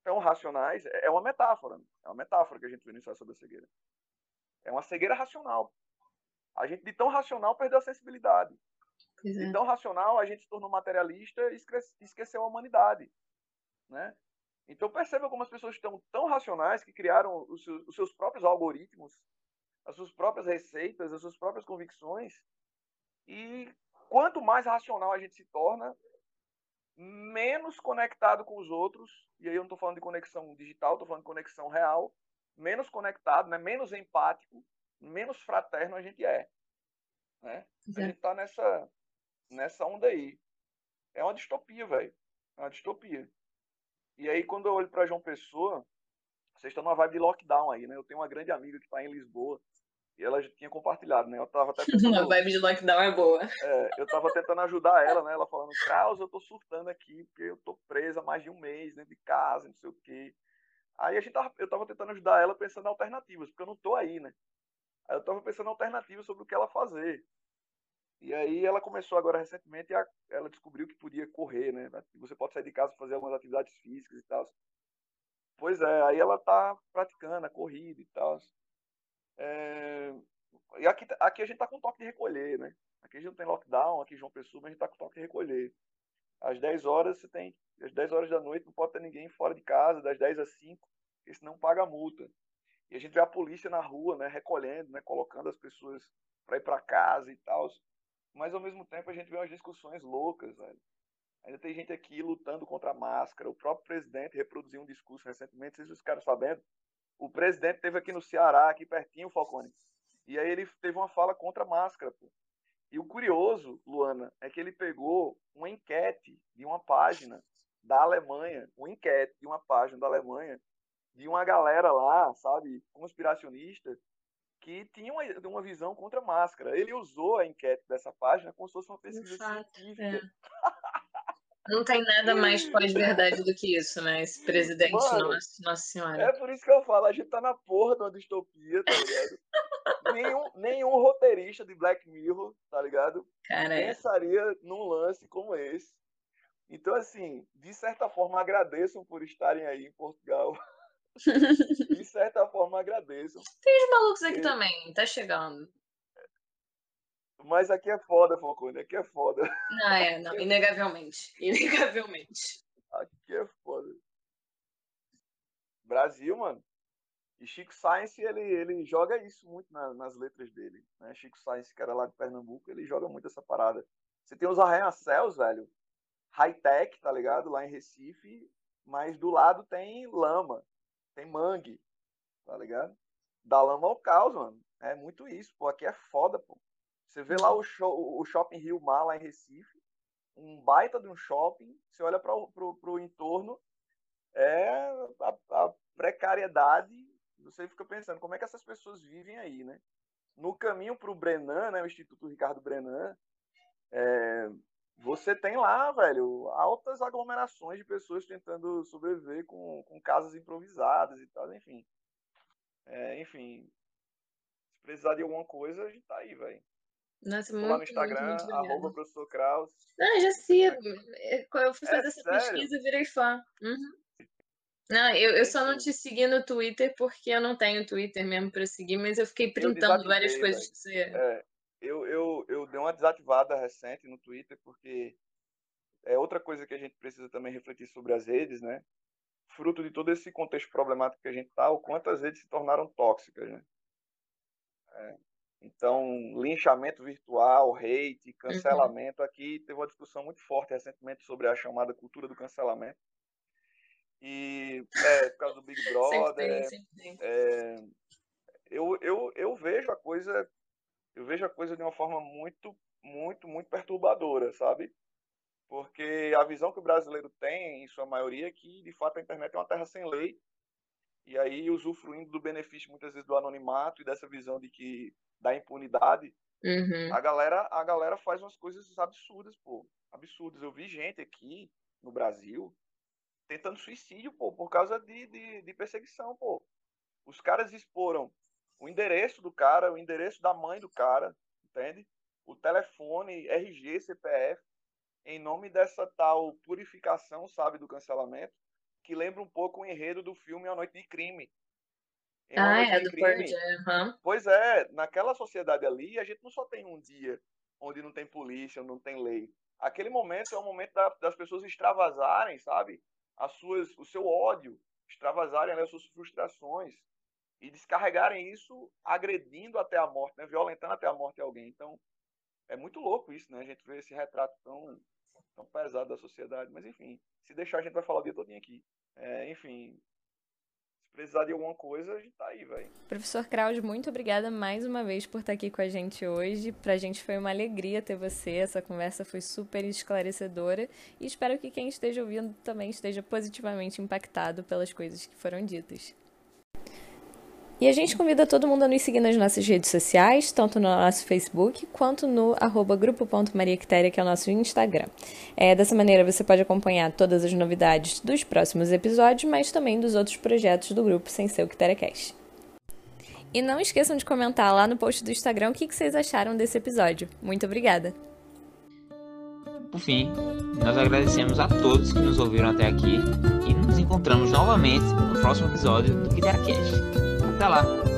tão racionais, é, é uma metáfora. É uma metáfora que a gente vê no ensaio sobre a cegueira. É uma cegueira racional. A gente, de tão racional, perdeu a sensibilidade. É. De tão racional, a gente se tornou materialista e esqueceu a humanidade. Né? Então, perceba como as pessoas estão tão racionais que criaram os seus, os seus próprios algoritmos, as suas próprias receitas, as suas próprias convicções. E quanto mais racional a gente se torna, menos conectado com os outros, e aí eu não estou falando de conexão digital, estou falando de conexão real, menos conectado, né, menos empático, menos fraterno a gente é. Né? A gente está nessa, nessa onda aí. É uma distopia, velho. É uma distopia. E aí, quando eu olho para João Pessoa, vocês estão numa vibe de lockdown aí, né? Eu tenho uma grande amiga que está em Lisboa, e ela já tinha compartilhado, né? Eu tava até tentando... A vibe de lockdown é boa. É, eu tava tentando ajudar ela, né? Ela falando, Kraus, eu tô surtando aqui, porque eu tô presa há mais de um mês dentro de casa, não sei o quê. Aí a gente tava, eu tava tentando ajudar ela pensando em alternativas, porque eu não tô aí, né? Aí eu tava pensando em alternativas sobre o que ela fazer. E aí ela começou agora recentemente, a, ela descobriu que podia correr, né? Você pode sair de casa fazer algumas atividades físicas e tal. Pois é, aí ela tá praticando a corrida e tal. É... E aqui, aqui a gente está com toque de recolher, né? Aqui a gente não tem lockdown, aqui em João Pessoa, mas a gente está com toque de recolher. Às 10 horas você tem. Às 10 horas da noite não pode ter ninguém fora de casa, das 10 às 5, porque senão paga multa. E a gente vê a polícia na rua, né, recolhendo, né, colocando as pessoas para ir para casa e tal. Mas ao mesmo tempo a gente vê umas discussões loucas, velho. Ainda tem gente aqui lutando contra a máscara. O próprio presidente reproduziu um discurso recentemente, vocês ficaram sabendo, o presidente teve aqui no Ceará, aqui pertinho, Falcone. E aí ele teve uma fala contra a máscara, pô. E o curioso, Luana, é que ele pegou uma enquete de uma página da Alemanha, uma enquete de uma página da Alemanha, de uma galera lá, sabe, conspiracionista, que tinha uma, uma visão contra a máscara. Ele usou a enquete dessa página como se fosse uma pesquisa científica. É. Não tem nada mais pós-verdade do que isso, né? Esse presidente, Mano, nossa, nossa senhora. É por isso que eu falo, a gente tá na porra de uma distopia, tá ligado? nenhum, nenhum roteirista de Black Mirror, tá ligado? Cara, pensaria é. num lance como esse. Então, assim, de certa forma, agradeçam por estarem aí em Portugal. de certa forma, agradeçam. Tem os malucos aqui também, tá chegando. Mas aqui é foda, Falcone, aqui é foda. Não, é, não, inegavelmente. Inegavelmente. Aqui é foda. Brasil, mano. E Chico Science, ele, ele joga isso muito na, nas letras dele. Né? Chico Science, era lá de Pernambuco, ele joga muito essa parada. Você tem os arranha-céus, velho. High-tech, tá ligado? Lá em Recife. Mas do lado tem lama. Tem mangue. Tá ligado? Da lama ao caos, mano. É muito isso, pô. Aqui é foda, pô. Você vê lá o, show, o Shopping Rio Mar, lá em Recife. Um baita de um shopping. Você olha para o entorno. É a, a precariedade. Você fica pensando, como é que essas pessoas vivem aí, né? No caminho para o Brenan, né, o Instituto Ricardo Brenan, é, você tem lá, velho, altas aglomerações de pessoas tentando sobreviver com, com casas improvisadas e tal, enfim. É, enfim, se precisar de alguma coisa, a gente tá aí, velho. Nossa, muito, lá no Instagram, muito, muito arroba professor Kraus. Ah, já sigo. Eu fui fazer é essa sério? pesquisa e virei fã. Uhum. Não, eu, eu só não te segui no Twitter porque eu não tenho Twitter mesmo para seguir, mas eu fiquei printando várias coisas que você. É, eu, eu, eu dei uma desativada recente no Twitter porque é outra coisa que a gente precisa também refletir sobre as redes, né? Fruto de todo esse contexto problemático que a gente tá, o quanto as redes se tornaram tóxicas, né? É, então, linchamento virtual, hate, uhum. cancelamento. Uhum. Aqui teve uma discussão muito forte recentemente sobre a chamada cultura do cancelamento. E é, por causa do Big Brother. Sempre tem, sempre tem. É, eu, eu, eu vejo a coisa. Eu vejo a coisa de uma forma muito, muito, muito perturbadora, sabe? Porque a visão que o brasileiro tem, em sua maioria, é que de fato a internet é uma terra sem lei. E aí, usufruindo do benefício muitas vezes do anonimato e dessa visão de que da impunidade, uhum. a galera a galera faz umas coisas absurdas, pô. Absurdas. Eu vi gente aqui no Brasil tentando suicídio, pô, por causa de, de, de perseguição, pô. Os caras exporam o endereço do cara, o endereço da mãe do cara, entende? O telefone, RG, CPF, em nome dessa tal purificação, sabe, do cancelamento, que lembra um pouco o enredo do filme A Noite de Crime, ah, é, do crime. Uhum. Pois é, naquela sociedade ali, a gente não só tem um dia onde não tem polícia, não tem lei. Aquele momento é o momento da, das pessoas extravasarem, sabe? As suas, o seu ódio, extravasarem as suas frustrações e descarregarem isso agredindo até a morte, né? violentando até a morte alguém. Então, é muito louco isso, né? A gente vê esse retrato tão, tão pesado da sociedade. Mas, enfim, se deixar, a gente vai falar o dia todo aqui. É, enfim, precisar de alguma coisa, a gente tá aí, velho. Professor Kraus, muito obrigada mais uma vez por estar aqui com a gente hoje. Pra gente foi uma alegria ter você. Essa conversa foi super esclarecedora e espero que quem esteja ouvindo também esteja positivamente impactado pelas coisas que foram ditas. E a gente convida todo mundo a nos seguir nas nossas redes sociais, tanto no nosso Facebook quanto no arroba que é o nosso Instagram. É, dessa maneira você pode acompanhar todas as novidades dos próximos episódios, mas também dos outros projetos do grupo Sem Ser o Cast. E não esqueçam de comentar lá no post do Instagram o que vocês acharam desse episódio. Muito obrigada! Por fim, nós agradecemos a todos que nos ouviram até aqui e nos encontramos novamente no próximo episódio do Cast. Até lá!